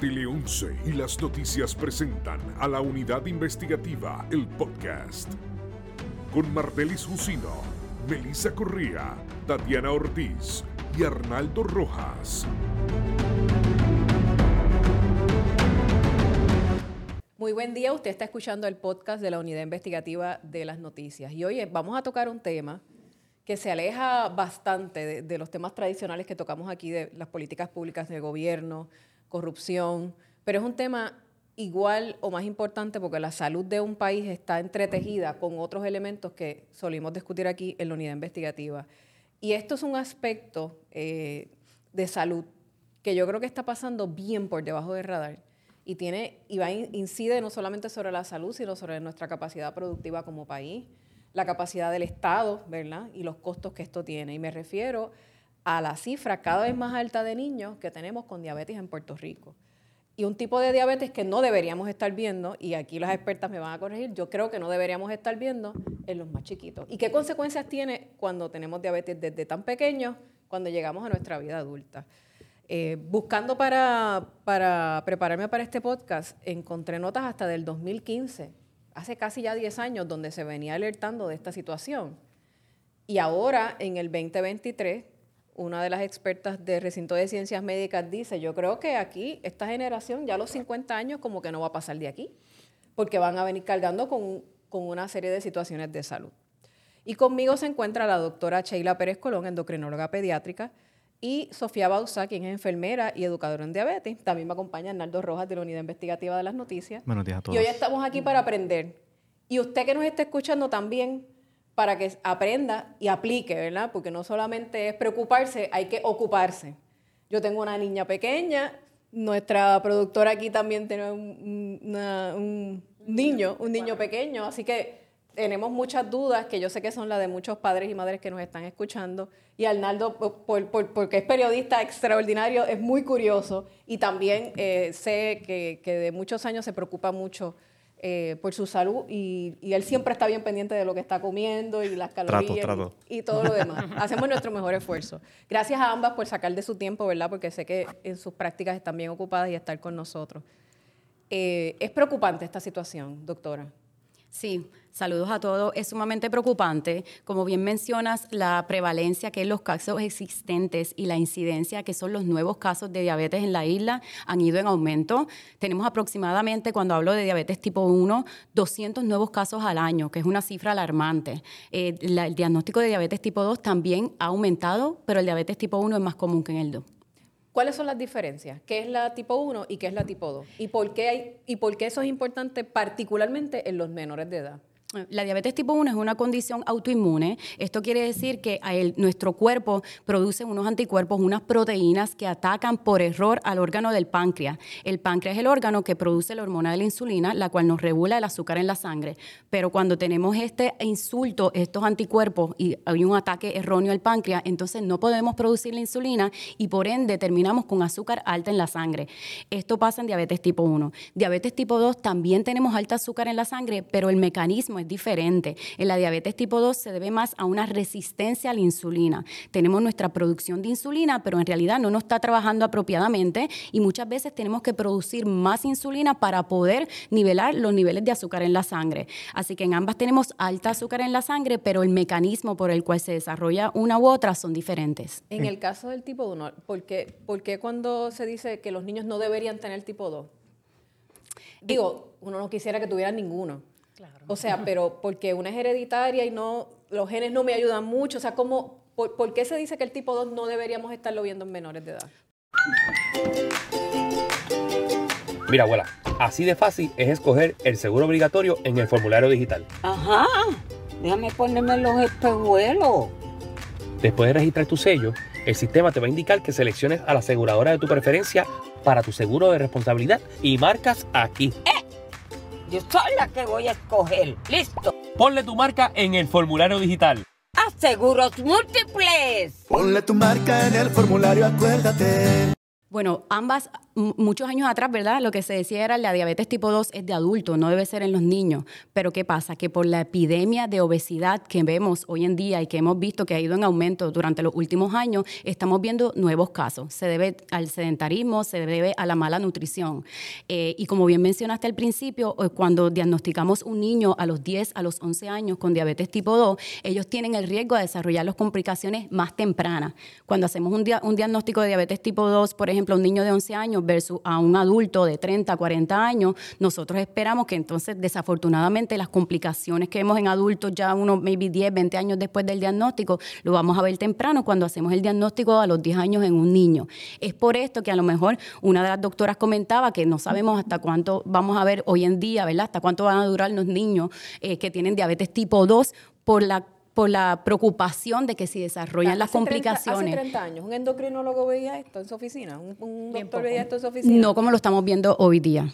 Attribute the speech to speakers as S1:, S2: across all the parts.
S1: Tele 11 y las noticias presentan a la unidad investigativa El Podcast. Con Martelis Jusino, Melissa Corría, Tatiana Ortiz y Arnaldo Rojas.
S2: Muy buen día, usted está escuchando el podcast de la unidad investigativa de las noticias. Y hoy vamos a tocar un tema que se aleja bastante de, de, los temas tradicionales que tocamos aquí, de las políticas públicas de gobierno, corrupción, pero es un tema igual o más importante porque la salud de un país está entretejida con otros elementos que solimos discutir aquí en la unidad investigativa. Y esto es un aspecto eh, de salud que yo creo que está pasando bien por debajo del radar y tiene y va, incide no solamente sobre la salud, sino sobre nuestra capacidad productiva como país, la capacidad del Estado, ¿verdad? Y los costos que esto tiene. Y me refiero a la cifra cada vez más alta de niños que tenemos con diabetes en Puerto Rico. Y un tipo de diabetes que no deberíamos estar viendo, y aquí las expertas me van a corregir, yo creo que no deberíamos estar viendo en los más chiquitos. ¿Y qué consecuencias tiene cuando tenemos diabetes desde tan pequeños, cuando llegamos a nuestra vida adulta? Eh, buscando para, para prepararme para este podcast, encontré notas hasta del 2015, hace casi ya 10 años, donde se venía alertando de esta situación. Y ahora, en el 2023, una de las expertas de recinto de ciencias médicas dice, yo creo que aquí, esta generación, ya a los 50 años, como que no va a pasar de aquí, porque van a venir cargando con, con una serie de situaciones de salud. Y conmigo se encuentra la doctora Sheila Pérez Colón, endocrinóloga pediátrica, y Sofía Bausa, quien es enfermera y educadora en diabetes. También me acompaña Arnaldo Rojas de la Unidad Investigativa de las Noticias.
S3: Buenos días a todos.
S2: Y hoy estamos aquí para aprender. Y usted que nos está escuchando también, para que aprenda y aplique, ¿verdad? Porque no solamente es preocuparse, hay que ocuparse. Yo tengo una niña pequeña, nuestra productora aquí también tiene un, un niño, un niño pequeño, así que tenemos muchas dudas que yo sé que son las de muchos padres y madres que nos están escuchando. Y Arnaldo, por, por, porque es periodista extraordinario, es muy curioso y también eh, sé que, que de muchos años se preocupa mucho eh, por su salud y, él siempre está bien pendiente de lo que está comiendo y las calorías Y, todo lo demás. Hacemos nuestro mejor esfuerzo. Gracias a ambas por sacar de su tiempo, ¿verdad? Porque sé que en sus prácticas están bien ocupadas y estar con nosotros. Eh, es preocupante esta situación, doctora.
S4: Sí, saludos a todos. Es sumamente preocupante, como bien mencionas, la prevalencia que es los casos existentes y la incidencia que son los nuevos casos de diabetes en la isla han ido en aumento. Tenemos aproximadamente, cuando hablo de diabetes tipo 1, 200 nuevos casos al año, que es una cifra alarmante. Eh, el diagnóstico de diabetes tipo 2 también ha aumentado, pero el diabetes tipo 1 es más común que en el 2.
S2: ¿Cuáles son las diferencias? ¿Qué es la tipo 1 y qué es la tipo 2? ¿Y por qué, hay, y por qué eso es importante particularmente en los menores de edad?
S4: La diabetes tipo 1 es una condición autoinmune. Esto quiere decir que nuestro cuerpo produce unos anticuerpos, unas proteínas que atacan por error al órgano del páncreas. El páncreas es el órgano que produce la hormona de la insulina, la cual nos regula el azúcar en la sangre. Pero cuando tenemos este insulto, estos anticuerpos y hay un ataque erróneo al páncreas, entonces no podemos producir la insulina y por ende terminamos con azúcar alta en la sangre. Esto pasa en diabetes tipo 1. Diabetes tipo 2 también tenemos alta azúcar en la sangre, pero el mecanismo es diferente. En la diabetes tipo 2 se debe más a una resistencia a la insulina. Tenemos nuestra producción de insulina, pero en realidad no nos está trabajando apropiadamente y muchas veces tenemos que producir más insulina para poder nivelar los niveles de azúcar en la sangre. Así que en ambas tenemos alta azúcar en la sangre, pero el mecanismo por el cual se desarrolla una u otra son diferentes.
S2: En el caso del tipo 1, ¿por qué, ¿por qué cuando se dice que los niños no deberían tener tipo 2? Digo, uno no quisiera que tuvieran ninguno. O sea, pero porque una es hereditaria y no, los genes no me ayudan mucho. O sea, ¿cómo, por, qué se dice que el tipo 2 no deberíamos estarlo viendo en menores de edad?
S5: Mira, abuela, así de fácil es escoger el seguro obligatorio en el formulario digital.
S6: Ajá, déjame ponerme los espejuelos.
S5: Después de registrar tu sello, el sistema te va a indicar que selecciones a la aseguradora de tu preferencia para tu seguro de responsabilidad y marcas aquí.
S6: ¡Eh! Yo soy la que voy a escoger. Listo.
S5: Ponle tu marca en el formulario digital.
S6: Aseguros múltiples.
S7: Ponle tu marca en el formulario, acuérdate.
S4: Bueno, ambas, muchos años atrás, ¿verdad? Lo que se decía era la diabetes tipo 2 es de adulto, no debe ser en los niños. Pero ¿qué pasa? Que por la epidemia de obesidad que vemos hoy en día y que hemos visto que ha ido en aumento durante los últimos años, estamos viendo nuevos casos. Se debe al sedentarismo, se debe a la mala nutrición. Eh, y como bien mencionaste al principio, eh, cuando diagnosticamos un niño a los 10, a los 11 años con diabetes tipo 2, ellos tienen el riesgo de desarrollar las complicaciones más tempranas. Cuando hacemos un, un diagnóstico de diabetes tipo 2, por ejemplo, ejemplo, un niño de 11 años versus a un adulto de 30, 40 años, nosotros esperamos que entonces, desafortunadamente, las complicaciones que vemos en adultos ya unos maybe 10, 20 años después del diagnóstico, lo vamos a ver temprano cuando hacemos el diagnóstico a los 10 años en un niño. Es por esto que a lo mejor una de las doctoras comentaba que no sabemos hasta cuánto vamos a ver hoy en día, ¿verdad? Hasta cuánto van a durar los niños eh, que tienen diabetes tipo 2 por la por la preocupación de que si desarrollan las complicaciones.
S2: hace 30 años, ¿un endocrinólogo veía esto en su oficina? ¿Un, doctor veía esto en su oficina?
S4: No como lo estamos viendo hoy día,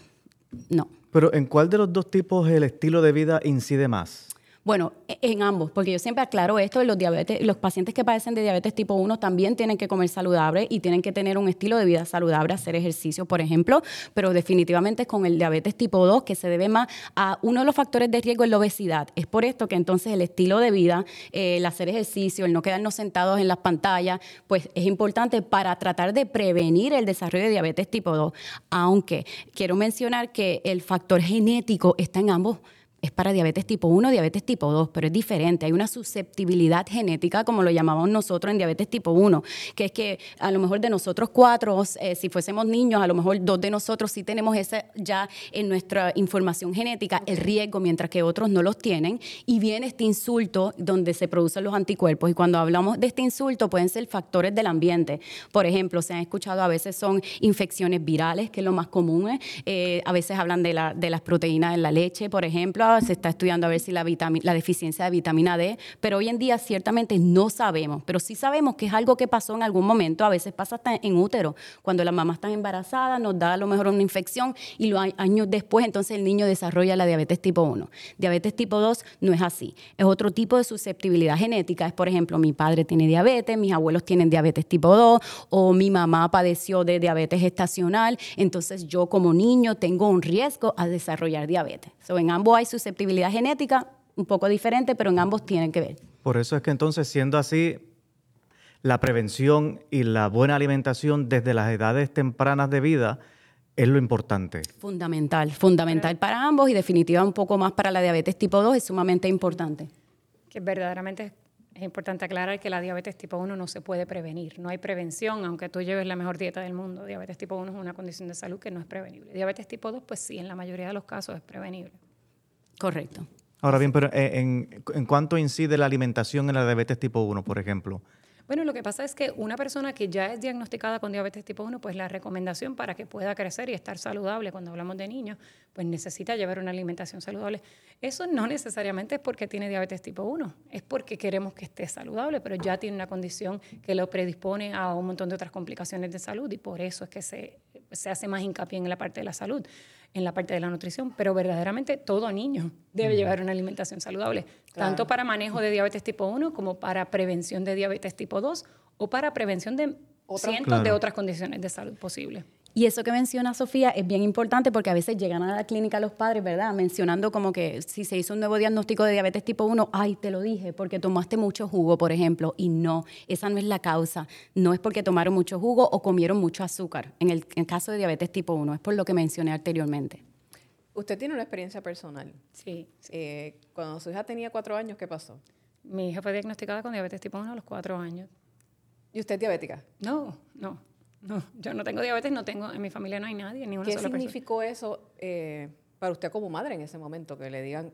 S4: no.
S3: Pero ¿en cuál de los dos tipos el estilo de vida incide más?
S4: Bueno, e, en ambos, porque yo siempre aclaro esto, los diabetes, los pacientes que padecen de diabetes tipo 1 también tienen que comer saludable y tienen que tener un estilo de vida saludable, hacer ejercicio, por ejemplo, pero definitivamente con el diabetes tipo 2 que se debe más a uno de los factores de riesgo es la obesidad. Es por esto que entonces el estilo de vida, eh, el hacer ejercicio, el no quedarnos sentados en las pantallas, pues es importante para tratar de prevenir el desarrollo de diabetes tipo 2. Aunque quiero mencionar que el factor genético está en ambos es para diabetes tipo 1, diabetes tipo 2, pero es diferente. Hay una susceptibilidad genética, como lo llamamos nosotros en diabetes tipo 1, que es que a lo mejor de nosotros cuatro, eh, si fuésemos niños, a lo mejor dos de nosotros sí tenemos ese ya en nuestra información genética el riesgo, mientras que otros no los tienen. Y viene este insulto donde se producen los anticuerpos. Y cuando hablamos de este insulto, pueden ser factores del ambiente. Por ejemplo, se han escuchado a veces son infecciones virales, que es lo más común. Eh, a veces hablan de, de las proteínas en la leche, por ejemplo se está estudiando a ver si la, la deficiencia de vitamina D, pero hoy en día ciertamente no sabemos, pero sí sabemos que es algo que pasó en algún momento, a veces pasa hasta en útero, cuando la mamá está embarazada, nos da a lo mejor una infección y los años después entonces el niño desarrolla la diabetes tipo 1. Diabetes tipo 2 no es así, es otro tipo de susceptibilidad genética, es por ejemplo mi padre tiene diabetes, mis abuelos tienen diabetes tipo 2 o mi mamá padeció de diabetes estacional, entonces yo como niño tengo un riesgo a desarrollar diabetes. So, en ambos hay susceptibilidad genética, un poco diferente, pero en ambos tienen que ver.
S3: Por eso es que entonces, siendo así, la prevención y la buena alimentación desde las edades tempranas de vida es lo importante.
S4: Fundamental, fundamental para ambos y definitiva un poco más para la diabetes tipo 2 es sumamente importante.
S7: Que verdaderamente es importante aclarar que la diabetes tipo 1 no se puede prevenir, no hay prevención, aunque tú lleves la mejor dieta del mundo. Diabetes tipo 1 es una condición de salud que no es prevenible. Diabetes tipo 2, pues sí, en la mayoría de los casos es prevenible.
S4: Correcto.
S3: Ahora bien, pero eh, en, en cuánto incide la alimentación en la diabetes tipo 1, por ejemplo?
S7: Bueno, lo que pasa es que una persona que ya es diagnosticada con diabetes tipo 1, pues la recomendación para que pueda crecer y estar saludable cuando hablamos de niños, pues necesita llevar una alimentación saludable. Eso no necesariamente es porque tiene diabetes tipo 1, es porque queremos que esté saludable, pero ya tiene una condición que lo predispone a un montón de otras complicaciones de salud y por eso es que se, se hace más hincapié en la parte de la salud en la parte de la nutrición, pero verdaderamente todo niño debe llevar una alimentación saludable, tanto para manejo de diabetes tipo 1 como para prevención de diabetes tipo 2 o para prevención de cientos de otras condiciones de salud posibles.
S4: Y eso que menciona Sofía es bien importante porque a veces llegan a la clínica los padres, ¿verdad? Mencionando como que si se hizo un nuevo diagnóstico de diabetes tipo 1, ay, te lo dije, porque tomaste mucho jugo, por ejemplo. Y no, esa no es la causa. No es porque tomaron mucho jugo o comieron mucho azúcar. En el, caso de diabetes tipo 1, es por lo que mencioné anteriormente.
S2: Usted tiene una experiencia personal.
S7: Sí.
S2: Eh, cuando su hija tenía cuatro años, ¿qué pasó?
S7: Mi hija fue diagnosticada con diabetes tipo 1 a los cuatro años.
S2: ¿Y usted es diabética?
S7: No, no. No, yo no tengo diabetes, no tengo, en mi familia no hay nadie, ni una
S2: ¿Qué significó eso eh, para usted como madre en ese momento? Que le digan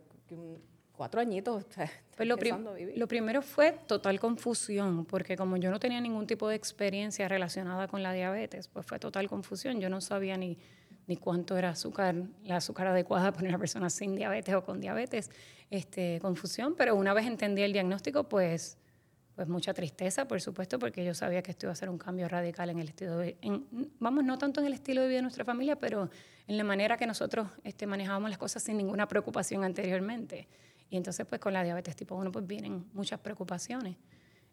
S2: cuatro añitos.
S7: pues lo, lo, primero fue total confusión, porque como yo no tenía ningún tipo de experiencia relacionada con la diabetes, pues fue total confusión. Yo no sabía ni, ni cuánto era azúcar, la azúcar adecuada para una persona sin diabetes o con diabetes. Este, confusión, pero una vez entendí el diagnóstico, pues pues mucha tristeza, por supuesto, porque yo sabía que esto iba a ser un cambio radical en el estilo de vida, vamos, no tanto en el estilo de vida de nuestra familia, pero en la manera que nosotros este, manejábamos las cosas sin ninguna preocupación anteriormente. Y entonces, pues con la diabetes tipo 1, pues vienen muchas preocupaciones.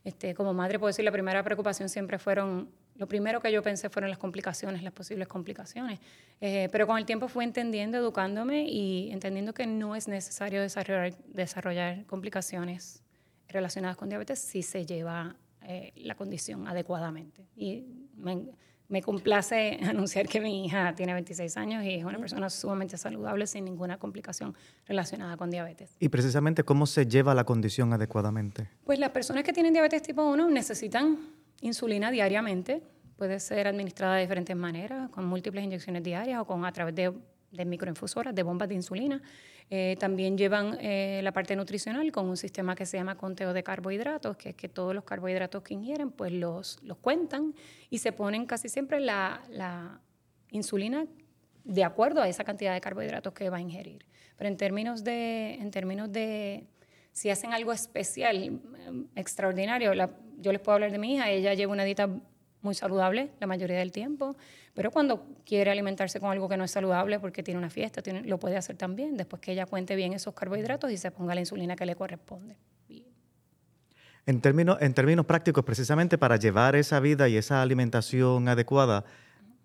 S7: Este, como madre puedo decir, la primera preocupación siempre fueron, lo primero que yo pensé fueron las complicaciones, las posibles complicaciones. Eh, pero con el tiempo fui entendiendo, educándome y entendiendo que no es necesario desarrollar complicaciones relacionadas con diabetes si se lleva eh, la condición adecuadamente. Y me, me complace anunciar que mi hija tiene 26 años y es una persona sumamente saludable sin ninguna complicación relacionada con diabetes.
S3: Y precisamente, ¿cómo se lleva la condición adecuadamente?
S7: Pues las personas que tienen diabetes tipo 1 necesitan insulina diariamente. Puede ser administrada de diferentes maneras, con múltiples inyecciones diarias o con a través de, de microinfusoras, de bombas de insulina. Eh, también llevan eh, la parte nutricional con un sistema que se llama conteo de carbohidratos, que es que todos los carbohidratos que ingieren, pues los, los cuentan y se ponen casi siempre la, la insulina de acuerdo a esa cantidad de carbohidratos que va a ingerir. Pero en términos de, en términos de si hacen algo especial, em, extraordinario, yo les puedo hablar de mi hija, ella lleva una dieta muy saludable la mayoría del tiempo, pero cuando quiere alimentarse con algo que no es saludable porque tiene una fiesta, lo puede hacer también, después que ella cuente bien esos carbohidratos y se ponga la insulina que le corresponde.
S3: En términos, en términos prácticos, precisamente para llevar esa vida y esa alimentación adecuada,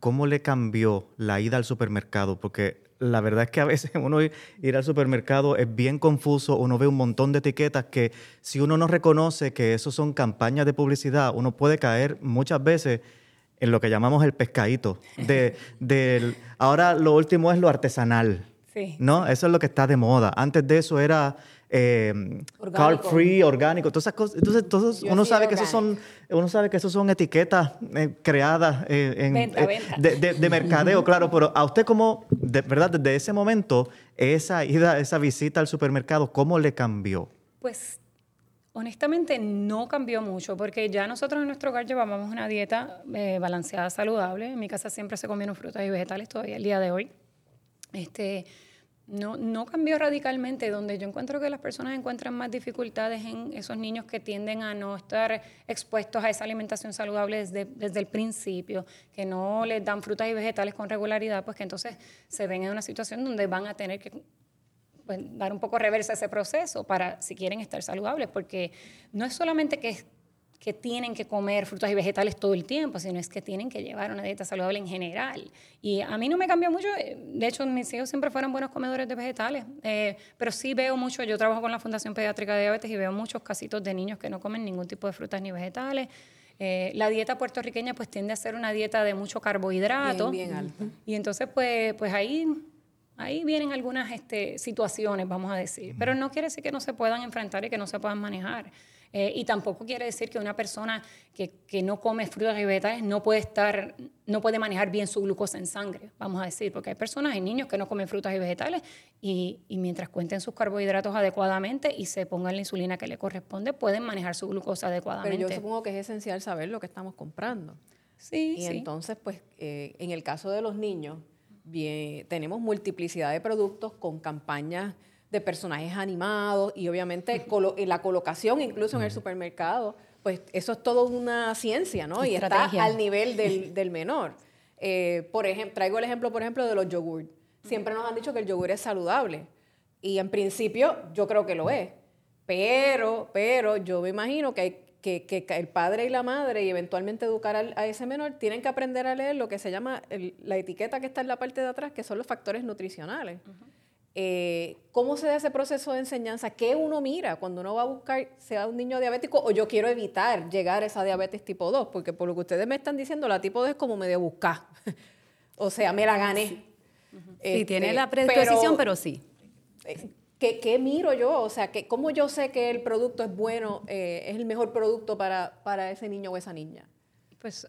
S3: ¿cómo le cambió la ida al supermercado? Porque la verdad es que a veces uno ir al supermercado es bien confuso, uno ve un montón de etiquetas que si uno no reconoce que eso son campañas de publicidad, uno puede caer muchas veces en lo que llamamos el pescadito. De, del, ahora lo último es lo artesanal. Sí. ¿No? Eso es lo que está de moda. Antes de eso era eh, carb free, orgánico, todas esas cosas. Entonces, uno sabe que esos son, uno sabe que esos son etiquetas eh, creadas eh, en, eh, De, de, mercadeo, claro. Pero a usted como, de verdad, desde ese momento, esa ida, esa visita al supermercado, ¿cómo le cambió?
S7: Pues honestamente no cambió mucho, porque ya nosotros en nuestro hogar llevábamos una dieta balanceada, saludable. En mi casa siempre se comieron frutas y vegetales todavía el día de hoy. Este, no, no cambió radicalmente, donde yo encuentro que las personas encuentran más dificultades en esos niños que tienden a no estar expuestos a esa alimentación saludable desde, desde el principio, que no les dan frutas y vegetales con regularidad, pues que entonces se ven en una situación donde van a tener que pues, dar un poco reversa ese proceso para si quieren estar saludables, porque no es solamente que que tienen que comer frutas y vegetales todo el tiempo, sino es que tienen que llevar una dieta saludable en general. Y a mí no me cambió mucho, eh, de hecho mis hijos siempre fueron buenos comedores de vegetales, eh, pero sí veo mucho, yo trabajo con la Fundación Pediátrica de Diabetes y veo muchos casitos de niños que no comen ningún tipo de frutas ni vegetales. Eh, la dieta puertorriqueña pues tiende a ser una dieta de mucho carbohidrato.
S2: Bien.
S7: Y entonces pues, pues ahí Ahí vienen algunas este, situaciones, vamos a decir, pero no quiere decir que no se puedan enfrentar y que no se puedan manejar. Eh, y tampoco quiere decir que una persona que, que, no come frutas y vegetales no puede estar, no puede manejar bien su glucosa en sangre, vamos a decir, porque hay personas, hay niños que no comen frutas y vegetales y, y mientras cuenten sus carbohidratos adecuadamente y se pongan la insulina que le corresponde, pueden manejar su glucosa adecuadamente.
S2: Pero yo supongo que es esencial saber lo que estamos comprando.
S7: Sí,
S2: y
S7: sí.
S2: entonces, pues, eh, en el caso de los niños, bien, tenemos multiplicidad de productos con campañas de personajes animados y obviamente en la colocación incluso en el supermercado, pues eso es todo una ciencia, ¿no? Y está al nivel del, del menor. Eh, por ejemplo, traigo el ejemplo, por ejemplo, de los yogur. Siempre nos han dicho que el yogur es saludable y en principio yo creo que lo es, pero, pero yo me imagino que hay que, que, el padre y la madre y eventualmente educar a ese menor tienen que aprender a leer lo que se llama la etiqueta que está en la parte de atrás, que son los factores nutricionales. Eh, ¿Cómo se da ese proceso de enseñanza? ¿Qué uno mira cuando uno va a buscar, sea un niño diabético o yo quiero evitar llegar a esa diabetes tipo 2? Porque por lo que ustedes me están diciendo, la tipo 2 es como medio buscar. o sea, me la gané.
S4: Sí, este, tiene la predisposición, pero, sí.
S2: Eh, ¿Qué, ¿Qué, miro yo? O sea, que, ¿cómo yo sé que el producto es bueno, eh, es el mejor producto para, para ese niño o esa niña?
S7: Pues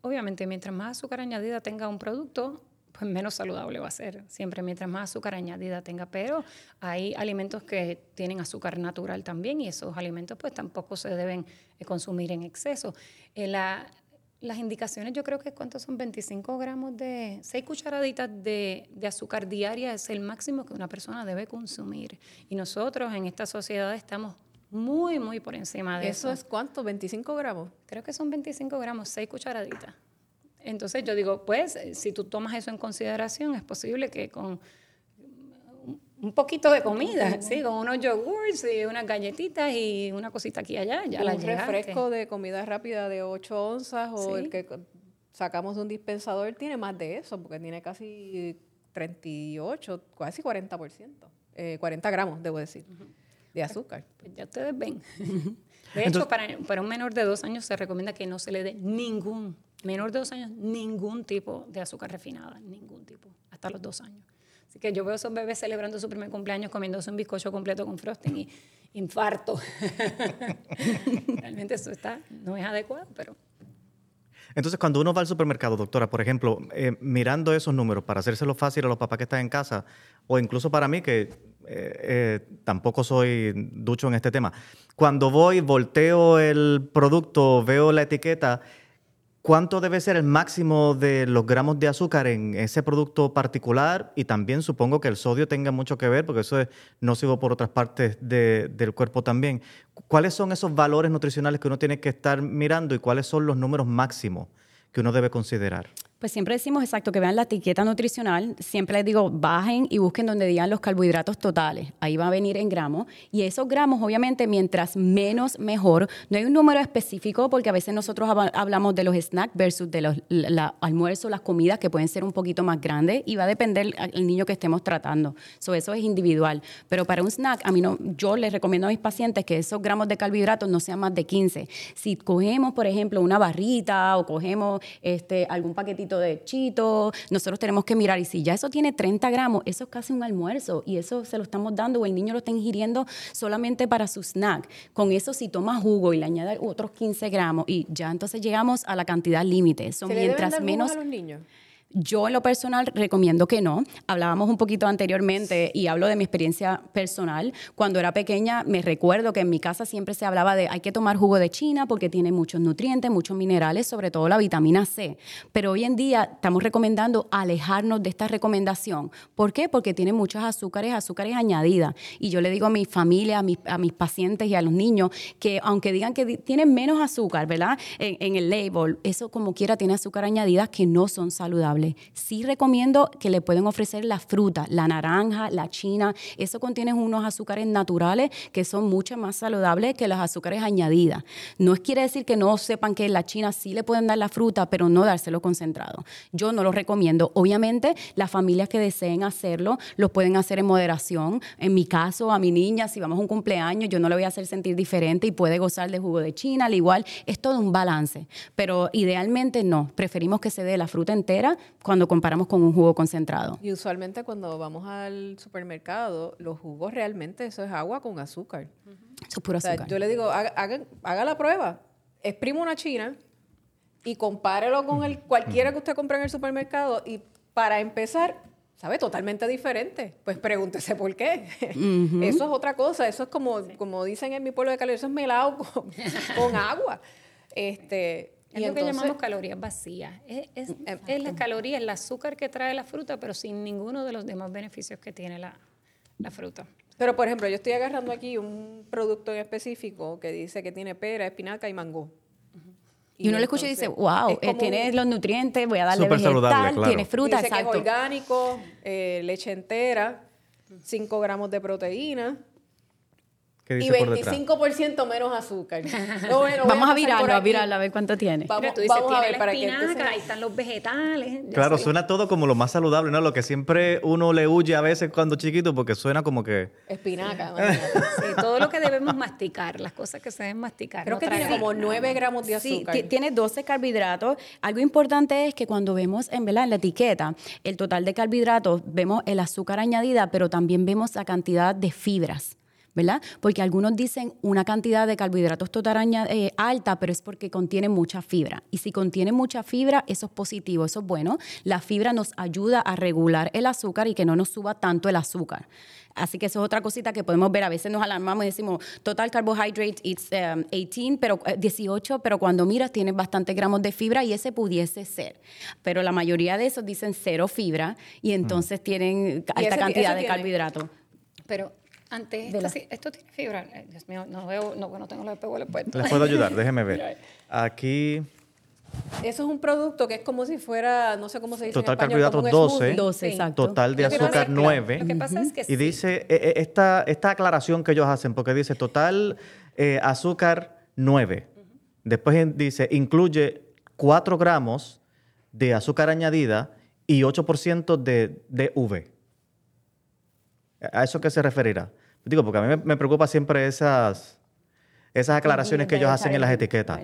S7: obviamente, mientras más azúcar añadida tenga un producto, pues menos saludable va a ser, siempre mientras más azúcar añadida tenga. Pero hay alimentos que tienen azúcar natural también y esos alimentos pues tampoco se deben eh, consumir en exceso. Eh, la, las indicaciones yo creo que cuántos son 25 gramos de, 6 cucharaditas de, de, azúcar diaria es el máximo que una persona debe consumir. Y nosotros en esta sociedad estamos muy, muy por encima de eso.
S2: ¿Eso es cuánto? ¿25 gramos?
S7: Creo que son 25 gramos, 6 cucharaditas. Entonces yo digo, pues, si tú tomas eso en consideración, es posible que con un poquito de comida, sí, con unos yogurts y unas galletitas y una cosita aquí y allá, ya la
S2: un refresco de comida rápida de 8 onzas o el que sacamos de un dispensador tiene más de eso, porque tiene casi 38, casi 40%, eh, 40 gramos, debo decir, de azúcar.
S7: Pues ya ustedes ven. De hecho, para, para un menor de dos años se recomienda que no se le dé ningún, menor de dos años, ningún tipo de azúcar refinada, ningún tipo, hasta los dos años. Así que yo veo a esos bebés celebrando su primer cumpleaños comiéndose un bizcocho completo con frosting y infarto. Realmente eso está, no es adecuado, pero
S3: Entonces, cuando uno va al supermercado, doctora, por ejemplo, eh, mirando esos números para hacérselo fácil a los papás que están en casa, o incluso para mí, que eh, eh, tampoco soy ducho en este tema, cuando voy, volteo el producto, veo la etiqueta, ¿cuánto debe ser el máximo de los gramos de azúcar en ese producto particular? Y también supongo que el sodio tenga mucho que ver, porque eso es nocivo por otras partes de- del cuerpo también. ¿Cuáles son esos valores nutricionales que uno tiene que estar mirando y cuáles son los números máximos que uno debe considerar?
S4: Pues siempre decimos exacto que vean la etiqueta nutricional. Siempre les digo, bajen y busquen donde digan los carbohidratos totales. Ahí va a venir en gramos. Y esos gramos, obviamente, mientras menos, mejor. No hay un número específico porque a veces nosotros hab- hablamos de los snacks versus de los almuerzos, las comidas que pueden ser un poquito más grandes y va a depender del niño que estemos tratando. So, eso es individual. Pero para un snack, a mí no, yo les recomiendo a mis pacientes que esos gramos de carbohidratos no sean más de 15. Si cogemos, por ejemplo, una barrita o cogemos este, algún paquetito de chito, nosotros tenemos que mirar y si ya eso tiene 30 gramos, eso es casi un almuerzo y eso se lo estamos dando o el niño lo está ingiriendo solamente para su snack. Con eso si toma jugo y le añade otros 15 gramos y ya entonces llegamos a la cantidad límite. So,
S2: ¿Se le deben
S4: mientras menos...
S2: a los niños?
S4: Yo en lo personal recomiendo que no. Hablábamos un poquito anteriormente y hablo de mi experiencia personal. Cuando era pequeña me recuerdo que en mi casa siempre se hablaba de hay que tomar jugo de China porque tiene muchos nutrientes, muchos minerales, sobre todo la vitamina C. Pero hoy en día estamos recomendando alejarnos de esta recomendación. ¿Por qué? Porque tiene muchos azúcares, azúcares añadidas. Y yo le digo a mi familia, a mis, pacientes y a los niños que aunque digan que tienen menos azúcar, ¿verdad? En, en el label, eso como quiera tiene azúcar añadidas que no son saludables. Sí recomiendo que le pueden ofrecer la fruta, la naranja, la china. Eso contiene unos azúcares naturales que son mucho más saludables que los azúcares añadidas. No quiere decir que no sepan que la china sí le pueden dar la fruta, pero no dárselo concentrado. Yo no lo recomiendo. Obviamente, las familias que deseen hacerlo lo pueden hacer en moderación. En mi caso, a mi niña, si vamos a un cumpleaños, yo no le voy a hacer sentir diferente y puede gozar de jugo de china, al igual. Es todo un balance. Pero idealmente no. Preferimos que se dé la fruta entera cuando comparamos con un jugo concentrado.
S2: Y usualmente cuando vamos al supermercado, los jugos realmente eso es agua con azúcar.
S4: Eso es puro
S2: O sea,
S4: azúcar.
S2: yo le digo, haga, haga- haga la prueba, exprima una china y compárelo con el cualquiera que usted compre en el supermercado y para empezar, sabe totalmente diferente. Pues pregúntese por qué. Eso es otra cosa, eso es como, como dicen en mi pueblo de Cali, eso es melado con, con agua. Este,
S7: Es
S2: y
S7: lo que
S2: entonces-
S7: llamamos calorías vacías. Es, es, es la caloría, el azúcar que trae la fruta, pero sin ninguno de los demás beneficios que tiene la, la fruta.
S2: Pero, por ejemplo, yo estoy agarrando aquí un producto en específico que dice que tiene pera, espinaca y mango.
S4: Y uno le escucha y dice,
S2: entonces,
S4: wow,
S2: es
S4: eh,
S2: como
S4: tiene los nutrientes, voy a darle
S3: Súper
S4: vegetal,
S3: saludable, claro.
S4: tiene fruta,
S2: dice que es
S4: exacto.
S2: orgánico, eh, leche entera, 5 gramos de proteína
S3: ¿Qué
S2: y
S3: dice por detrás?
S2: 25% menos azúcar.
S4: Vamos a
S2: por
S4: virarlo, a virarlo, a ver cuánto tiene.
S2: Vamos,
S7: tú dices,
S2: vamos a
S7: tiene
S2: ver
S7: la
S2: para que entonces-
S7: ahí están los vegetales.
S3: Claro, suena todo como lo más saludable, ¿no? Lo que siempre uno le huye a veces cuando chiquito porque suena como que...
S2: Espinaca.
S7: Sí, todo lo que debemos masticar, las cosas que se deben masticar.
S2: Creo
S7: no
S2: que tiene como 9 gramos de
S4: Sí,
S2: azúcar.
S4: ti- tiene 12 carbohidratos. Algo importante es que cuando vemos en, ¿verdad? en la etiqueta el total de carbohidratos, vemos el azúcar añadida, pero también vemos la cantidad de fibras. ¿Verdad? Porque algunos dicen una cantidad de carbohidratos total eh, alta, pero es porque contiene mucha fibra. Y si contiene mucha fibra, eso es positivo, eso es bueno. La fibra nos ayuda a regular el azúcar y que no nos suba tanto el azúcar. Así que eso es otra cosita que podemos ver. A veces nos alarmamos y decimos, total carbohydrate it's um, 18, pero, eh, 18, pero cuando miras tiene bastantes gramos de fibra y ese pudiese ser. Pero la mayoría de esos dicen cero fibra y entonces tienen alta
S2: ese
S4: cantidad
S2: ese
S4: de
S2: tiene?
S4: carbohidratos.
S7: Pero ante esto, sí, esto tiene fibra. Dios mío, no veo, no, no tengo los espejuelos puestos.
S3: Les puedo ayudar, déjeme ver. Aquí...
S2: Eso es un producto que es como si fuera, no sé cómo se dice
S3: Total
S2: en español,
S3: carbohidratos
S2: smoothie.
S3: 12.
S4: 12,
S2: Sí.
S4: exacto.
S3: Total de azúcar
S7: es que, claro,
S3: 9.
S7: Lo que pasa es que
S3: Y
S7: sí.
S3: dice, eh, eh, esta, esta aclaración que ellos hacen, porque dice total eh, azúcar 9. Después dice, incluye 4 gramos de azúcar añadida y 8% de DV. ¿A eso qué se referirá? Digo, porque a mí me, preocupa siempre esas, esas aclaraciones que ellos hacen en las etiquetas.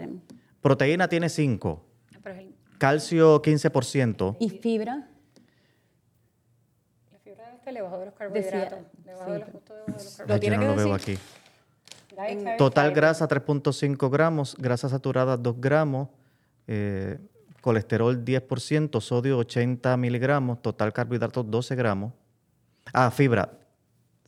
S3: Proteína tiene 5,
S7: Pero es el-
S3: calcio 15%.
S4: ¿Y fibra?
S7: la fibra de este le bajó de los carbohidratos. Le bajó de los, justo debajo de los carbohidratos.
S2: Lo
S3: yo
S2: tiene
S3: no
S2: que
S3: lo veo aquí.
S7: Dietary
S3: Total grasa 3.5 gramos, grasa saturada 2 gramos, eh, colesterol 10%, sodio 80 miligramos, total carbohidratos 12 gramos. Ah, fibra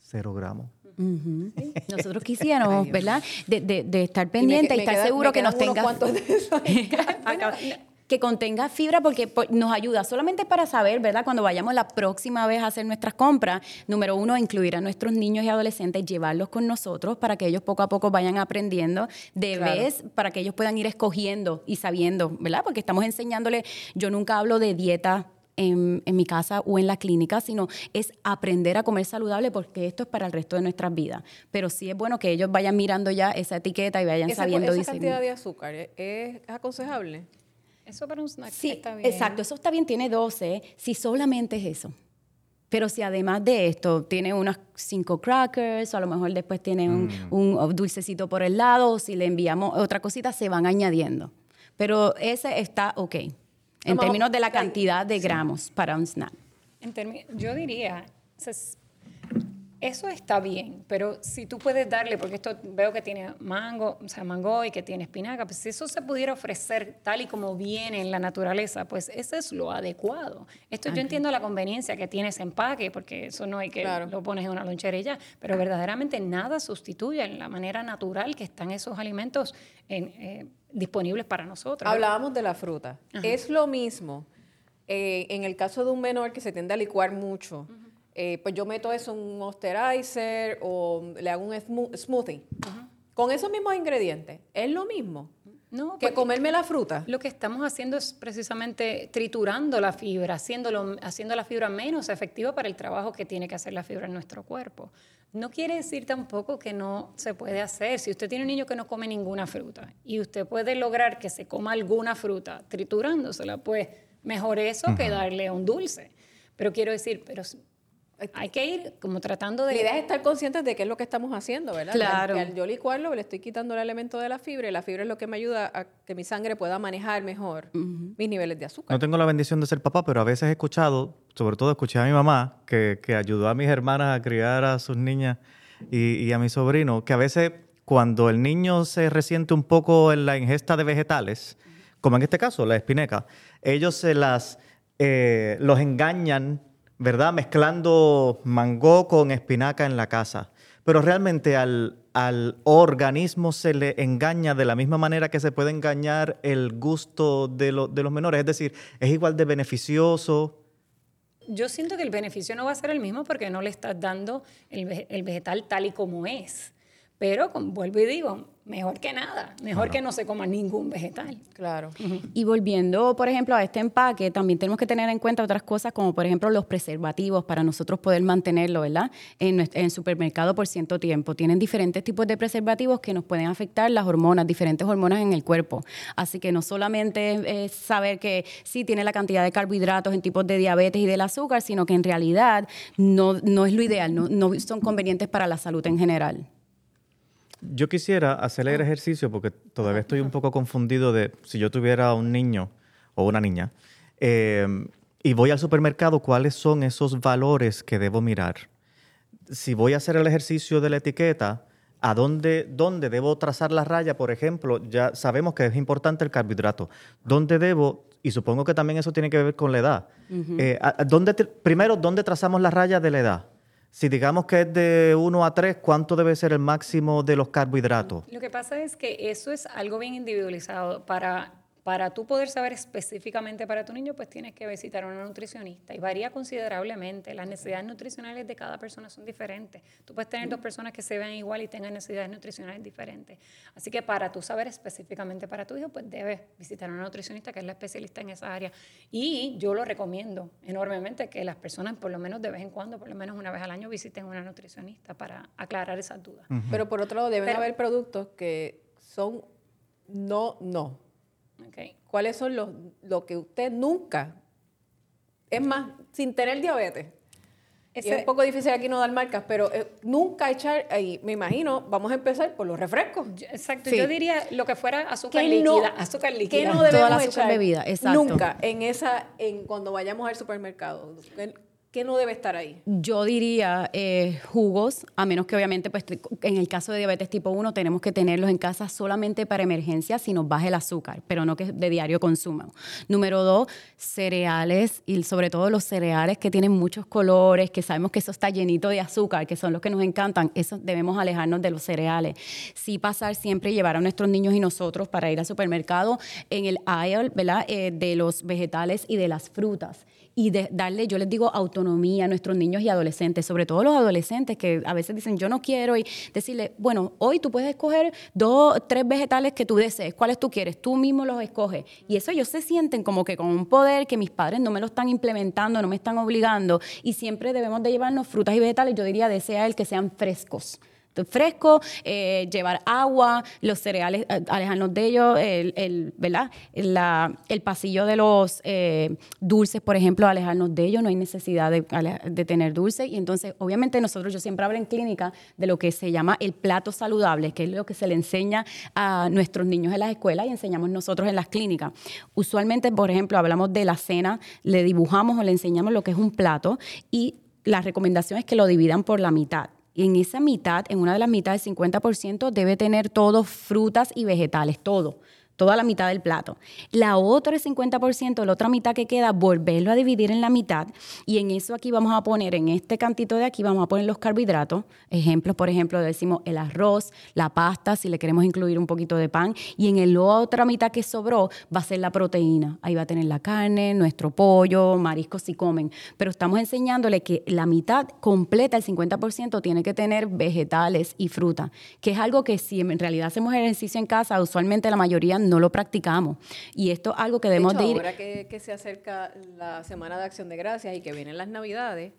S3: 0 gramos.
S4: Nosotros quisiéramos, ¿verdad? De, de- de estar
S2: Y me
S4: pendiente y, estar
S2: queda-
S4: seguro que nos tenga que contenga fibra porque pues, nos ayuda solamente para saber, ¿verdad? Cuando vayamos la próxima vez a hacer nuestras compras, número uno, incluir a nuestros niños y adolescentes, llevarlos con nosotros para que ellos poco a poco vayan aprendiendo de
S2: Claro.
S4: vez, para que ellos puedan ir escogiendo y sabiendo, ¿verdad? Porque estamos enseñándole, yo nunca hablo de dieta. En, en mi casa o en la clínica, sino es aprender a comer saludable porque esto es para el resto de nuestras vidas. Pero sí es bueno que ellos vayan mirando ya esa etiqueta y vayan
S2: Esa,
S4: sabiendo
S2: esa
S4: discernir.
S2: cantidad de azúcar ¿es, es aconsejable?
S7: Eso para un snack
S4: Sí,
S7: está bien.
S4: exacto, eso está bien, tiene 12, si solamente es eso. Pero si además de esto tiene unas cinco crackers, o a lo mejor después tiene un, un dulcecito por el lado, o si le enviamos otra cosita, se van añadiendo. Pero ese está ok, en términos de la cantidad de gramos para un snack.
S7: En yo diría, o sea, es- eso está bien, pero si tú puedes darle, porque esto veo que tiene mango, o sea, mango y que tiene espinaca, pues si eso se pudiera ofrecer tal y como viene en la naturaleza, pues ese es lo adecuado. Esto yo entiendo la conveniencia que tiene ese empaque, porque eso no hay que
S2: Claro.
S7: lo pones en una lonchera y ya, pero verdaderamente nada sustituye la manera natural que están esos alimentos en, eh, disponibles para nosotros.
S2: Hablábamos de la fruta. Es lo mismo eh, en el caso de un menor que se tiende a licuar mucho. eh, pues yo meto eso en un moisturizer o le hago un smoo- smoothie. Con esos mismos ingredientes. Es lo mismo
S7: No,
S2: que
S7: porque-
S2: comerme la fruta.
S7: Lo que estamos haciendo es precisamente triturando la fibra, haciéndolo, haciendo la fibra menos efectiva para el trabajo que tiene que hacer la fibra en nuestro cuerpo. No quiere decir tampoco que no se puede hacer. Si usted tiene un niño que no come ninguna fruta y usted puede lograr que se coma alguna fruta triturándosela, pues mejor eso que darle un dulce. Pero quiero decir, pero hay que ir como tratando de...
S2: La idea es estar conscientes de qué es lo que estamos haciendo, ¿verdad? Al-
S4: Claro.
S2: Que al, yo licuarlo le estoy quitando el elemento de la fibra y la fibra es lo que me ayuda a que mi sangre pueda manejar mejor mis niveles de azúcar.
S3: No tengo la bendición de ser papá, pero a veces he escuchado, sobre todo escuché a mi mamá, que, que ayudó a mis hermanas a criar a sus niñas y, y a mi sobrino, que a veces cuando el niño se resiente un poco en la ingesta de vegetales, como en este caso, la espineca, ellos se las, eh, los engañan, ¿verdad? Mezclando mango con espinaca en la casa. Pero realmente al, al organismo se le engaña de la misma manera que se puede engañar el gusto de, de los menores. Es decir, es igual de beneficioso.
S7: Yo siento que el beneficio no va a ser el mismo porque no le estás dando el, el vegetal tal y como es. Pero, con- vuelvo y digo, mejor que nada, mejor que no se coma ningún vegetal.
S2: Claro.
S4: Y volviendo, por ejemplo, a este empaque, también tenemos que tener en cuenta otras cosas como, por ejemplo, los preservativos para nosotros poder mantenerlo, ¿verdad? En, supermercado por cierto tiempo. Tienen diferentes tipos de preservativos que nos pueden afectar las hormonas, diferentes hormonas en el cuerpo. Así que no solamente es, es saber que sí tiene la cantidad de carbohidratos en tipos de diabetes y del azúcar, sino que en realidad no, no es lo ideal, no, no son convenientes para la salud en general.
S3: Yo quisiera hacer el ejercicio porque todavía estoy un poco confundido de si yo tuviera un niño o una niña eh, y voy al supermercado, ¿cuáles son esos valores que debo mirar? Si voy a hacer el ejercicio de la etiqueta, ¿a dónde, dónde debo trazar la raya? Por ejemplo, ya sabemos que es importante el carbohidrato. ¿Dónde debo? Y supongo que también eso tiene que ver con la edad. Eh, ¿a- a dónde te- primero, ¿dónde trazamos la raya de la edad? Si digamos que es de 1 a 3, ¿cuánto debe ser el máximo de los carbohidratos?
S7: Lo que pasa es que eso es algo bien individualizado. Para, para tú poder saber específicamente para tu niño, pues tienes que visitar a una nutricionista y varía considerablemente. Las necesidades nutricionales de cada persona son diferentes. Tú puedes tener dos personas que se vean igual y tengan necesidades nutricionales diferentes. Así que para tú saber específicamente para tu hijo, pues debes visitar a una nutricionista que es la especialista en esa área. Y yo lo recomiendo enormemente que las personas por lo menos de vez en cuando, por lo menos una vez al año, visiten a una nutricionista para aclarar esas dudas.
S2: Pero por otro lado, deben haber productos que son no, no.
S7: Okay.
S2: ¿Cuáles son los lo que usted nunca, es más, sin tener diabetes? Es un poco difícil aquí no dar marcas, pero eh, nunca echar ahí, me imagino, vamos a empezar por los refrescos.
S7: Exacto,
S4: Sí.
S7: yo diría lo que fuera azúcar
S2: ¿Qué
S7: líquida,
S2: no-
S7: azúcar
S2: ¿Qué
S7: líquida.
S2: no
S4: Toda
S2: debemos
S4: la azúcar
S2: echar
S4: bebida, exacto.
S2: nunca en esa, en cuando vayamos al supermercado? ¿Qué, no debe estar ahí?
S4: Yo diría eh, jugos, a menos que obviamente pues, en el caso de diabetes tipo 1 tenemos que tenerlos en casa solamente para emergencia si nos baja el azúcar, pero no que de diario consumo. Número dos, cereales y sobre todo los cereales que tienen muchos colores, que sabemos que eso está llenito de azúcar, que son los que nos encantan, eso debemos alejarnos de los cereales. Sí pasar siempre y llevar a nuestros niños y nosotros para ir al supermercado en el aisle. Eh, de los vegetales y de las frutas y de darle, yo les digo, autonomía a nuestros niños y adolescentes, sobre todo los adolescentes que a veces dicen, yo no quiero, y decirle, bueno, hoy tú puedes escoger dos, tres vegetales que tú desees, ¿cuáles tú quieres? Tú mismo los escoges. Y eso ellos se sienten como que con un poder que mis padres no me lo están implementando, no me están obligando, y siempre debemos de llevarnos frutas y vegetales, yo diría, desea el que sean frescos fresco, eh, llevar agua, los cereales, eh, alejarnos de ellos, el, ¿verdad? El pasillo de los eh, dulces, por ejemplo, alejarnos de ellos, no hay necesidad de, de tener dulces. Y entonces, obviamente, nosotros, yo siempre hablo en clínica de lo que se llama el plato saludable, que es lo que se le enseña a nuestros niños en las escuelas y enseñamos nosotros en las clínicas. Usualmente, por ejemplo, hablamos de la cena, le dibujamos o le enseñamos lo que es un plato y la recomendación es que lo dividan por la mitad. Y en esa mitad, en una de las mitades, 50% debe tener todo frutas y vegetales, todo. Toda la mitad del plato. La otra 50%, la otra mitad que queda, volverlo a dividir en la mitad. Y en eso aquí vamos a poner, en este cantito de aquí, vamos a poner los carbohidratos. Ejemplos, por ejemplo, decimos el arroz, la pasta, si le queremos incluir un poquito de pan. Y en la otra mitad que sobró va a ser la proteína. Ahí va a tener la carne, nuestro pollo, mariscos si comen. Pero estamos enseñándole que la mitad completa, el 50%, tiene que tener vegetales y fruta, que es algo que si en realidad hacemos ejercicio en casa, usualmente la mayoría no lo practicamos. Y esto es algo que
S2: De
S4: debemos
S2: hecho,
S4: de ir...
S2: ahora que, que se acerca la Semana de Acción de Gracias y que vienen las Navidades,